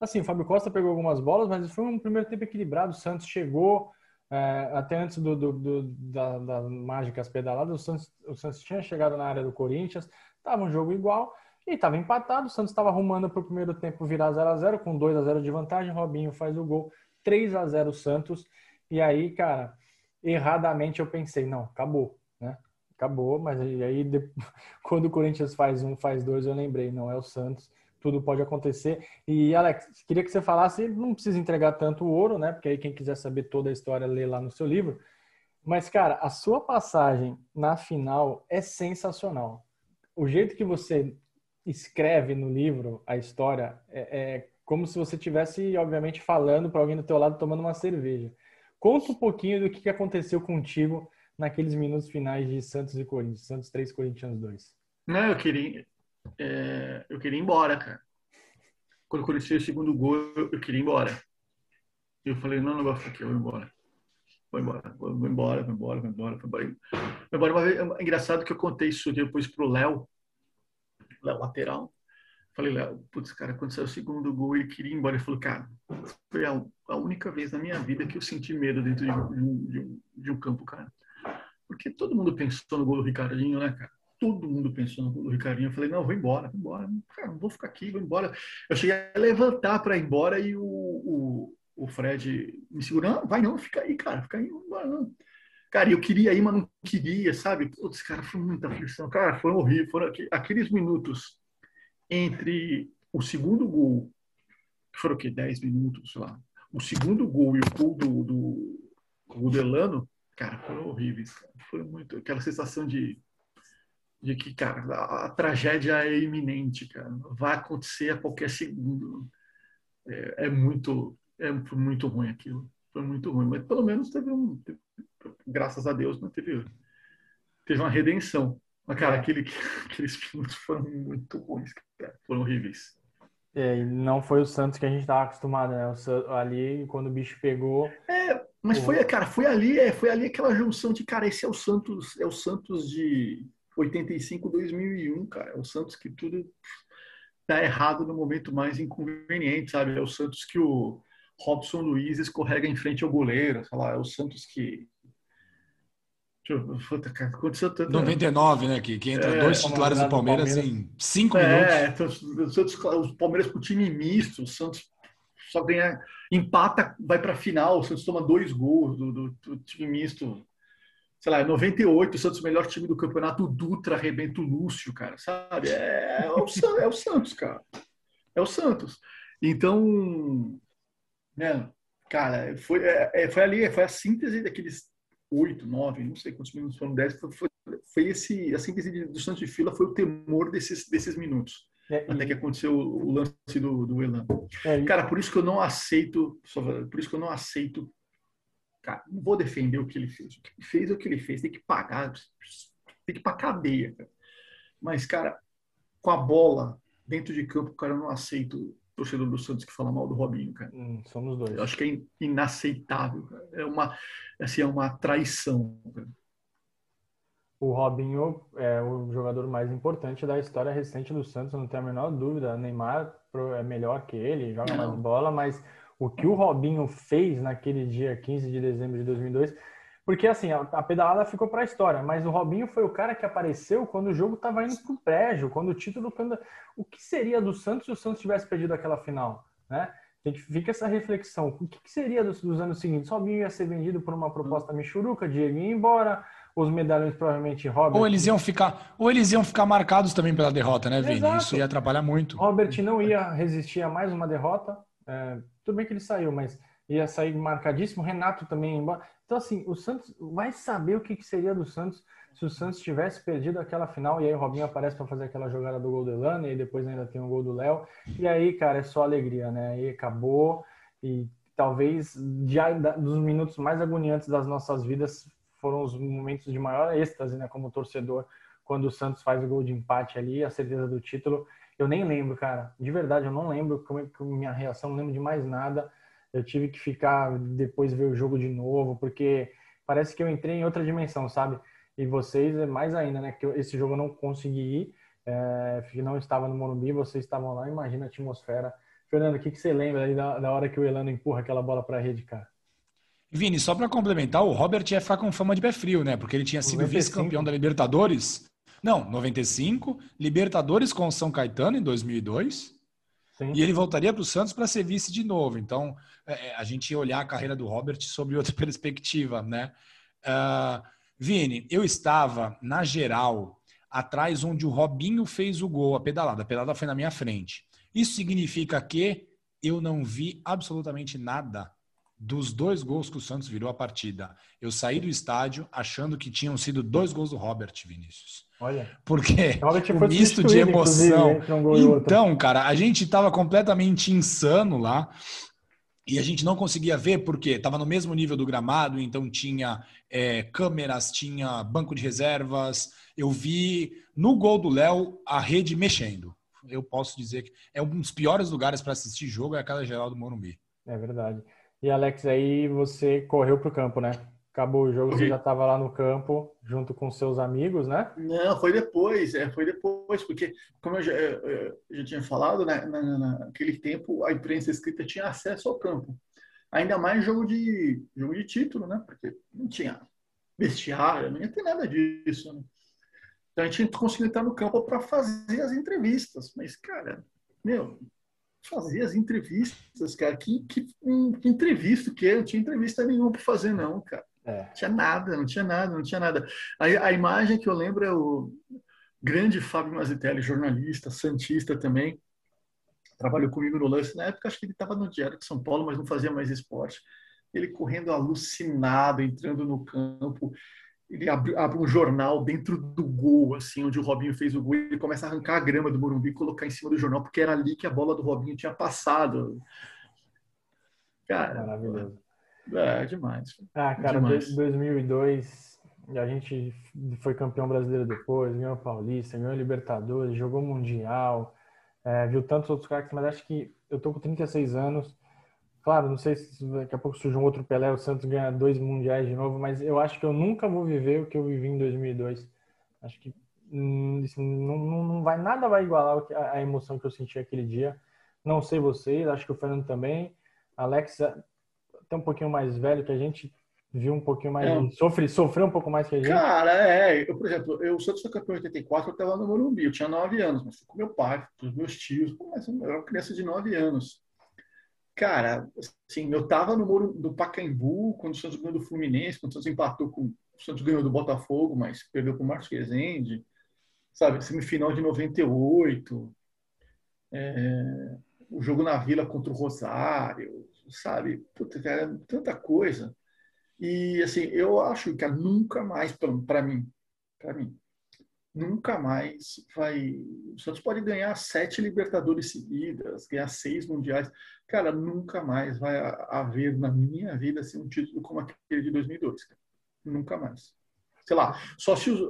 Assim, o Fábio Costa pegou algumas bolas, mas foi um primeiro tempo equilibrado. O Santos chegou, É, até antes do, do, do da, das mágicas pedaladas, o Santos, o Santos tinha chegado na área do Corinthians, estava um jogo igual e estava empatado. O Santos estava arrumando para o primeiro tempo virar 0 a 0 com 2 a 0 de vantagem. Robinho faz o gol, 3 a 0 Santos. E aí, cara, erradamente eu pensei, não, acabou, né? Acabou, mas aí quando o Corinthians faz um, faz dois, eu lembrei, não é o Santos tudo pode acontecer. E, Alex, queria que você falasse, não precisa entregar tanto o ouro, né? Porque aí quem quiser saber toda a história, lê lá no seu livro. Mas, cara, a sua passagem na final é sensacional. O jeito que você escreve no livro a história é, é como se você tivesse, obviamente, falando para alguém do teu lado tomando uma cerveja. Conta um pouquinho do que aconteceu contigo naqueles minutos finais de Santos e Corinthians, Santos 3, Corinthians 2. Não, eu queria, é, eu queria ir embora, cara. Quando eu o segundo gol, eu, queria ir embora. Eu falei, não, não gosto aqui, eu vou embora. Vou embora, vou embora, vou embora, vou embora, vou embora. Uma vez, é engraçado que eu contei isso depois pro Léo, Léo lateral. Falei, Léo, putz, cara, quando saiu o segundo gol, ele queria ir embora. Ele falou, cara, foi a, a única vez na minha vida que eu senti medo dentro de um, de um, de um campo, cara. Porque todo mundo pensou no gol do Ricardinho, né, cara? Todo mundo pensou no Ricardinho. Eu falei, não, vou embora, vou embora. Cara, não vou ficar aqui, vou embora. Eu cheguei a levantar para ir embora e o, o, o Fred me segurou. Vai não, fica aí, cara, fica aí, não embora não. Cara, eu queria ir, mas não queria, sabe? Putz, cara, foi muita aflição. Cara, foi horrível. Foram aqueles minutos entre o segundo gol, que foram o quê? 10 minutos, sei lá. O segundo gol e o gol do, do, do Delano, cara, foram horríveis. Cara. Foi muito aquela sensação de de que, cara, a, a, tragédia é iminente, cara. Vai acontecer a qualquer segundo. É, é muito, é muito ruim aquilo. Foi muito ruim, mas pelo menos teve um, teve, graças a Deus, né, teve, teve uma redenção. Mas, cara, aquele, aqueles minutos foram muito ruins, cara. foram horríveis. É, e não foi o Santos que a gente estava acostumado, né? Ali, quando o bicho pegou. É, mas foi, cara, foi ali, é, foi ali aquela junção de, cara, esse é o Santos, é o Santos de 85, 2001, cara. É o Santos que tudo tá errado no momento mais inconveniente, sabe? É o Santos que o Robson Luiz escorrega em frente ao goleiro, sei lá, é o Santos que Puta, cara, aconteceu tanto. 99, né? Que, que entra é, dois titulares do Palmeiras, Palmeiras, em cinco é, minutos. Então, o, Santos, o Palmeiras com time misto, o Santos só ganha, empata, vai para a final, o Santos toma dois gols do, do, do time misto sei lá, 98, o Santos melhor time do campeonato, o Dutra arrebenta o Lúcio, cara, sabe? É, é, o, é o Santos, cara. É o Santos. Então, né, cara, foi, é, é, foi ali, foi a síntese daqueles oito, nove, não sei quantos minutos foram, dez, foi, foi, esse, a síntese do Santos de fila foi o temor desses, desses minutos. É, até que aconteceu o, lance do, do Elan. É, cara, por isso que eu não aceito, por isso que eu não aceito Cara, não vou defender o que ele fez. O que ele fez é o que ele fez. Tem que pagar, tem que ir pra cadeia. Cara. Mas, cara, com a bola dentro de campo, cara, eu não aceito o torcedor do Santos que fala mal do Robinho, cara. Hum, somos dois. Eu acho que é inaceitável. Cara. É uma, assim, é uma traição. Cara. O Robinho é o jogador mais importante da história recente do Santos, não tenho a menor dúvida. Neymar é melhor que ele, joga não. mais bola, mas o que o Robinho fez naquele dia 15 de dezembro de 2002, porque assim, a, a pedalada ficou para a história, mas o Robinho foi o cara que apareceu quando o jogo estava indo para o prédio, quando o título. Quando... O que seria do Santos se o Santos tivesse perdido aquela final? Né? Tem que fica essa reflexão. O que, que seria dos, dos, anos seguintes? O Robinho ia ser vendido por uma proposta michuruca, Diego ia embora, os medalhões provavelmente Robert. Ou eles iam ficar, ou eles iam ficar marcados também pela derrota, né, Vini? Exato. Isso ia atrapalhar muito. Robert não ia resistir a mais uma derrota. É, tudo bem que ele saiu, mas ia sair marcadíssimo. Renato também embora. Então, assim, o Santos vai saber o que, que seria do Santos se o Santos tivesse perdido aquela final. E aí o Robinho aparece para fazer aquela jogada do gol do Elano, e depois ainda tem o gol do Léo. E aí, cara, é só alegria, né? Aí acabou. E talvez já dos minutos mais agoniantes das nossas vidas foram os momentos de maior êxtase, né? Como torcedor, quando o Santos faz o gol de empate ali, a certeza do título. Eu nem lembro, cara. De verdade, eu não lembro como é que minha reação, não lembro de mais nada. Eu tive que ficar depois ver o jogo de novo, porque parece que eu entrei em outra dimensão, sabe? E vocês, é mais ainda, né? Que esse jogo eu não consegui ir, é, não estava no Morumbi, vocês estavam lá, imagina a atmosfera. Fernando, o que, que você lembra aí da, da hora que o Elano empurra aquela bola para a rede, cara? Vini, só para complementar, o Robert ia ficar com fama de pé frio, né? Porque ele tinha sido vice-campeão da Libertadores. Não, 95, Libertadores com o São Caetano em 2002. Sim. E ele voltaria para o Santos para ser vice de novo. Então, é, é, a gente ia olhar a carreira do Robert sob outra perspectiva, né? Uh, Vini, eu estava na geral, atrás onde o Robinho fez o gol, a pedalada. A pedalada foi na minha frente. Isso significa que eu não vi absolutamente nada dos dois gols que o Santos virou a partida. Eu saí do estádio achando que tinham sido dois gols do Robert Vinícius. Olha. Porque o misto de emoção. Um então, cara, a gente estava completamente insano lá. E a gente não conseguia ver porque estava no mesmo nível do gramado, então tinha é, câmeras, tinha banco de reservas. Eu vi no gol do Léo a rede mexendo. Eu posso dizer que é um dos piores lugares para assistir jogo é a casa geral do Morumbi. É verdade. E Alex, aí você correu para o campo, né? Acabou o jogo, você já estava lá no campo junto com seus amigos, né? Não, foi depois, é, foi depois, porque como eu já, eu já tinha falado, né, na, naquele tempo a imprensa escrita tinha acesso ao campo. Ainda mais jogo de jogo de título, né? Porque não tinha vestiário, não ia ter nada disso. Né? Então a gente conseguiu entrar no campo para fazer as entrevistas, mas cara, meu, fazer as entrevistas, cara. Que, que, que entrevista que é? Não tinha entrevista nenhuma para fazer, não, cara. É. Não tinha nada, não tinha nada, não tinha nada. A, a imagem que eu lembro é o grande Fábio Mazitelli, jornalista, santista também. Trabalhou comigo no lance. Na época, acho que ele estava no Diário de São Paulo, mas não fazia mais esporte. Ele correndo alucinado, entrando no campo ele abre, abre, um jornal dentro do gol, assim, onde o Robinho fez o gol, ele começa a arrancar a grama do Morumbi e colocar em cima do jornal, porque era ali que a bola do Robinho tinha passado. Cara, maravilhoso. É, demais. Ah, cara, demais. 2002, a gente foi campeão brasileiro depois, ganhou Paulista, ganhou Libertadores, jogou Mundial, é, viu tantos outros caras, mas acho que eu tô com 36 anos, Claro, não sei se daqui a pouco surge um outro Pelé, o Santos ganha dois mundiais de novo, mas eu acho que eu nunca vou viver o que eu vivi em 2002. Acho que hum, não, não, vai nada vai igualar a, emoção que eu senti aquele dia. Não sei vocês, acho que o Fernando também. Alex até um pouquinho mais velho que a gente, viu um pouquinho mais, é. sofre, sofreu um pouco mais que a gente. Cara, é, eu, por exemplo, eu, o Santos foi campeão em 84, eu estava no Morumbi, eu tinha 9 anos, mas fui com meu pai, com os meus tios, mas eu era uma criança de 9 anos. Cara, assim, eu tava no Moro do Pacaembu quando o Santos ganhou do Fluminense, quando o Santos empatou com o Santos ganhou do Botafogo, mas perdeu com o Marcos Rezende, sabe, semifinal de 98, é, o jogo na Vila contra o Rosário, sabe, Puta, cara, tanta coisa. E assim, eu acho que nunca mais para mim, para mim, nunca mais vai. O Santos pode ganhar sete Libertadores seguidas, ganhar seis mundiais. Cara, nunca mais vai haver na minha vida assim, um título como aquele de 2002. Cara. Nunca mais. Sei lá, só se os.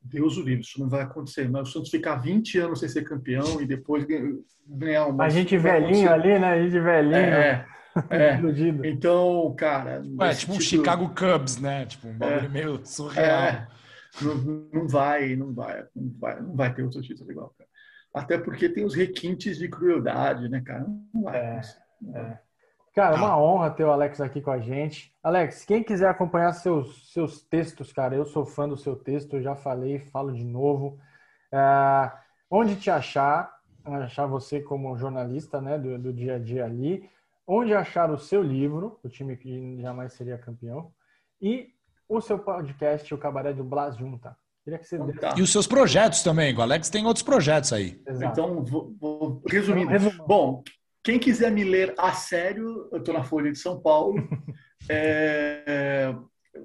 Deus o livre, isso não vai acontecer. Mas o Santos ficar 20 anos sem ser campeão e depois ganhar uma. A gente velhinho ali, né? A gente velhinho. É, é. então, cara. Ué, tipo um Chicago Cubs, né? Tipo, um bagulho é, meio surreal. É não, não vai, não vai, não vai, não vai ter outro título igual, cara. Até porque tem os requintes de crueldade, né, cara? Não vai. É, é. Cara, uma honra ter o Alex aqui com a gente. Alex, quem quiser acompanhar seus, seus textos, cara, eu sou fã do seu texto, eu já falei, falo de novo. É, onde te achar, achar você como jornalista, né, do, do dia a dia ali. Onde achar o seu livro, o time que jamais seria campeão. E o seu podcast, o Cabaré do Blas Junta. Queria que você então, tá. E os seus projetos também, o Alex tem outros projetos aí. Exato. Então, vou, vou resumindo. Bom, quem quiser me ler a sério, eu estou na Folha de São Paulo. é,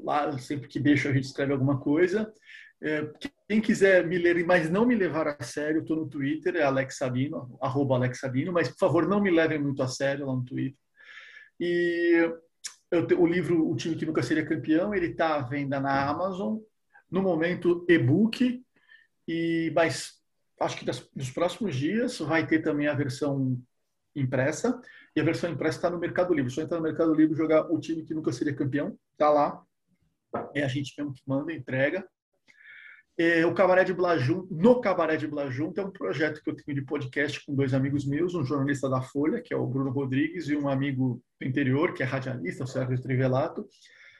lá, sempre que deixo, a gente escreve alguma coisa. É, quem quiser me ler, mas não me levar a sério, estou no Twitter, é Alex Sabino, arroba Alex Sabino, mas por favor, não me levem muito a sério lá no Twitter. E eu, o livro O Time que Nunca Seria Campeão, ele está à venda na Amazon, no momento e-book, e, mas acho que das, nos próximos dias vai ter também a versão impressa, e a versão impressa está no Mercado Livre. Só entrar no Mercado Livre jogar O Time que Nunca Seria Campeão, está lá, é a gente mesmo que manda, entrega. É, o Cabaré de Blajum, no Cabaré de Blajum, é um projeto que eu tenho de podcast com dois amigos meus, um jornalista da Folha, que é o Bruno Rodrigues, e um amigo do interior, que é radialista, o Sérgio Trivelato,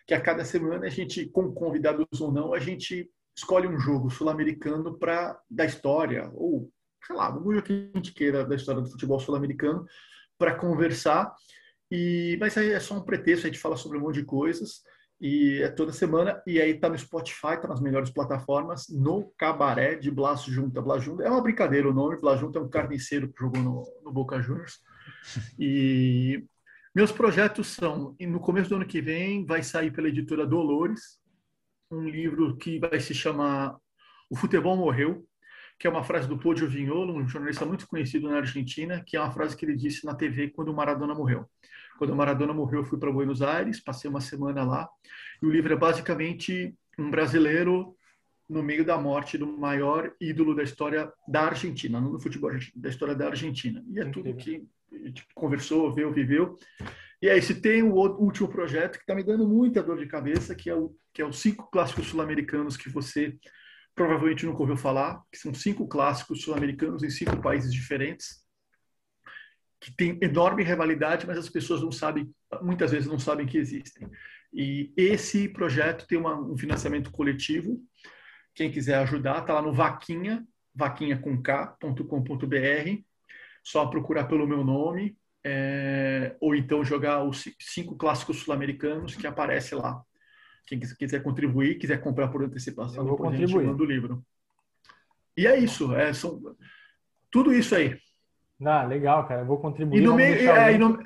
que a cada semana a gente, com convidados ou não, a gente escolhe um jogo sul-americano para da história, ou sei lá, um jogo que a gente queira da história do futebol sul-americano, para conversar. E, mas aí é só um pretexto, a gente fala sobre um monte de coisas e é toda semana, e aí tá no Spotify, tá nas melhores plataformas, no Cabaré de Blas Junta. Blas Junta é uma brincadeira o nome, Blas Junta é um carniceiro que jogou no, no Boca Juniors. E meus projetos são, no começo do ano que vem, vai sair pela editora Dolores, um livro que vai se chamar O Futebol Morreu, que é uma frase do Podio Vignolo, um jornalista muito conhecido na Argentina, que é uma frase que ele disse na TV quando o Maradona morreu. Quando o Maradona morreu, eu fui para Buenos Aires, passei uma semana lá, e o livro é basicamente um brasileiro no meio da morte do maior ídolo da história da Argentina, não do futebol, da história da Argentina. E é tudo que gente conversou, viu, viveu. E aí, se tem o último projeto que está me dando muita dor de cabeça, que é o que é os cinco clássicos sul-americanos que você provavelmente nunca ouviu falar, que são cinco clássicos sul-americanos em cinco países diferentes que tem enorme rivalidade, mas as pessoas não sabem, muitas vezes não sabem que existem. E esse projeto tem uma, um financiamento coletivo. Quem quiser ajudar, está lá no vaquinha, vaquinha.com.br. Só procurar pelo meu nome, é, ou então jogar os cinco clássicos sul-americanos que aparece lá. Quem quiser contribuir, quiser comprar por antecipação, depois contribuir. a gente manda o livro. E é isso, é, são, tudo isso aí. Ah, legal, cara. Eu vou contribuir. E no, meio, é, e, no,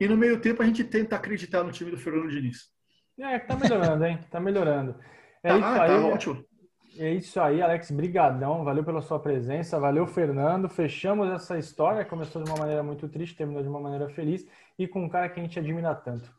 e no meio tempo a gente tenta acreditar no time do Fernando Diniz. É, tá melhorando, hein? Tá melhorando. É tá, isso tá aí. ótimo. É isso aí, Alex. Brigadão. Valeu pela sua presença. Valeu, Fernando. Fechamos essa história. Começou de uma maneira muito triste, terminou de uma maneira feliz e com um cara que a gente admira tanto.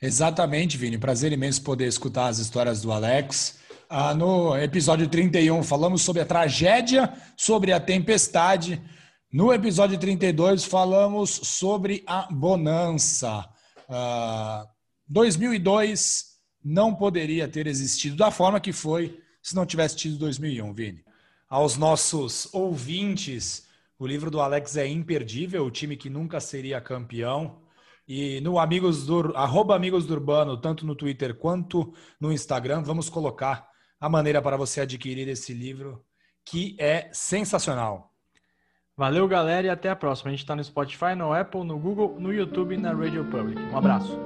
Exatamente, Vini. Prazer imenso poder escutar as histórias do Alex. Ah, no episódio 31 falamos sobre a tragédia, sobre a tempestade. No episódio 32, falamos sobre a bonança. Uh, ah, 2002 não poderia ter existido da forma que foi se não tivesse tido 2001, Vini. Aos nossos ouvintes, o livro do Alex é imperdível, o time que nunca seria campeão. E no Amigos do, arroba Amigos do Urbano, tanto no Twitter quanto no Instagram, vamos colocar a maneira para você adquirir esse livro, que é sensacional. Valeu, galera, e até a próxima. A gente está no Spotify, no Apple, no Google, no YouTube e na Radio Public. Um abraço.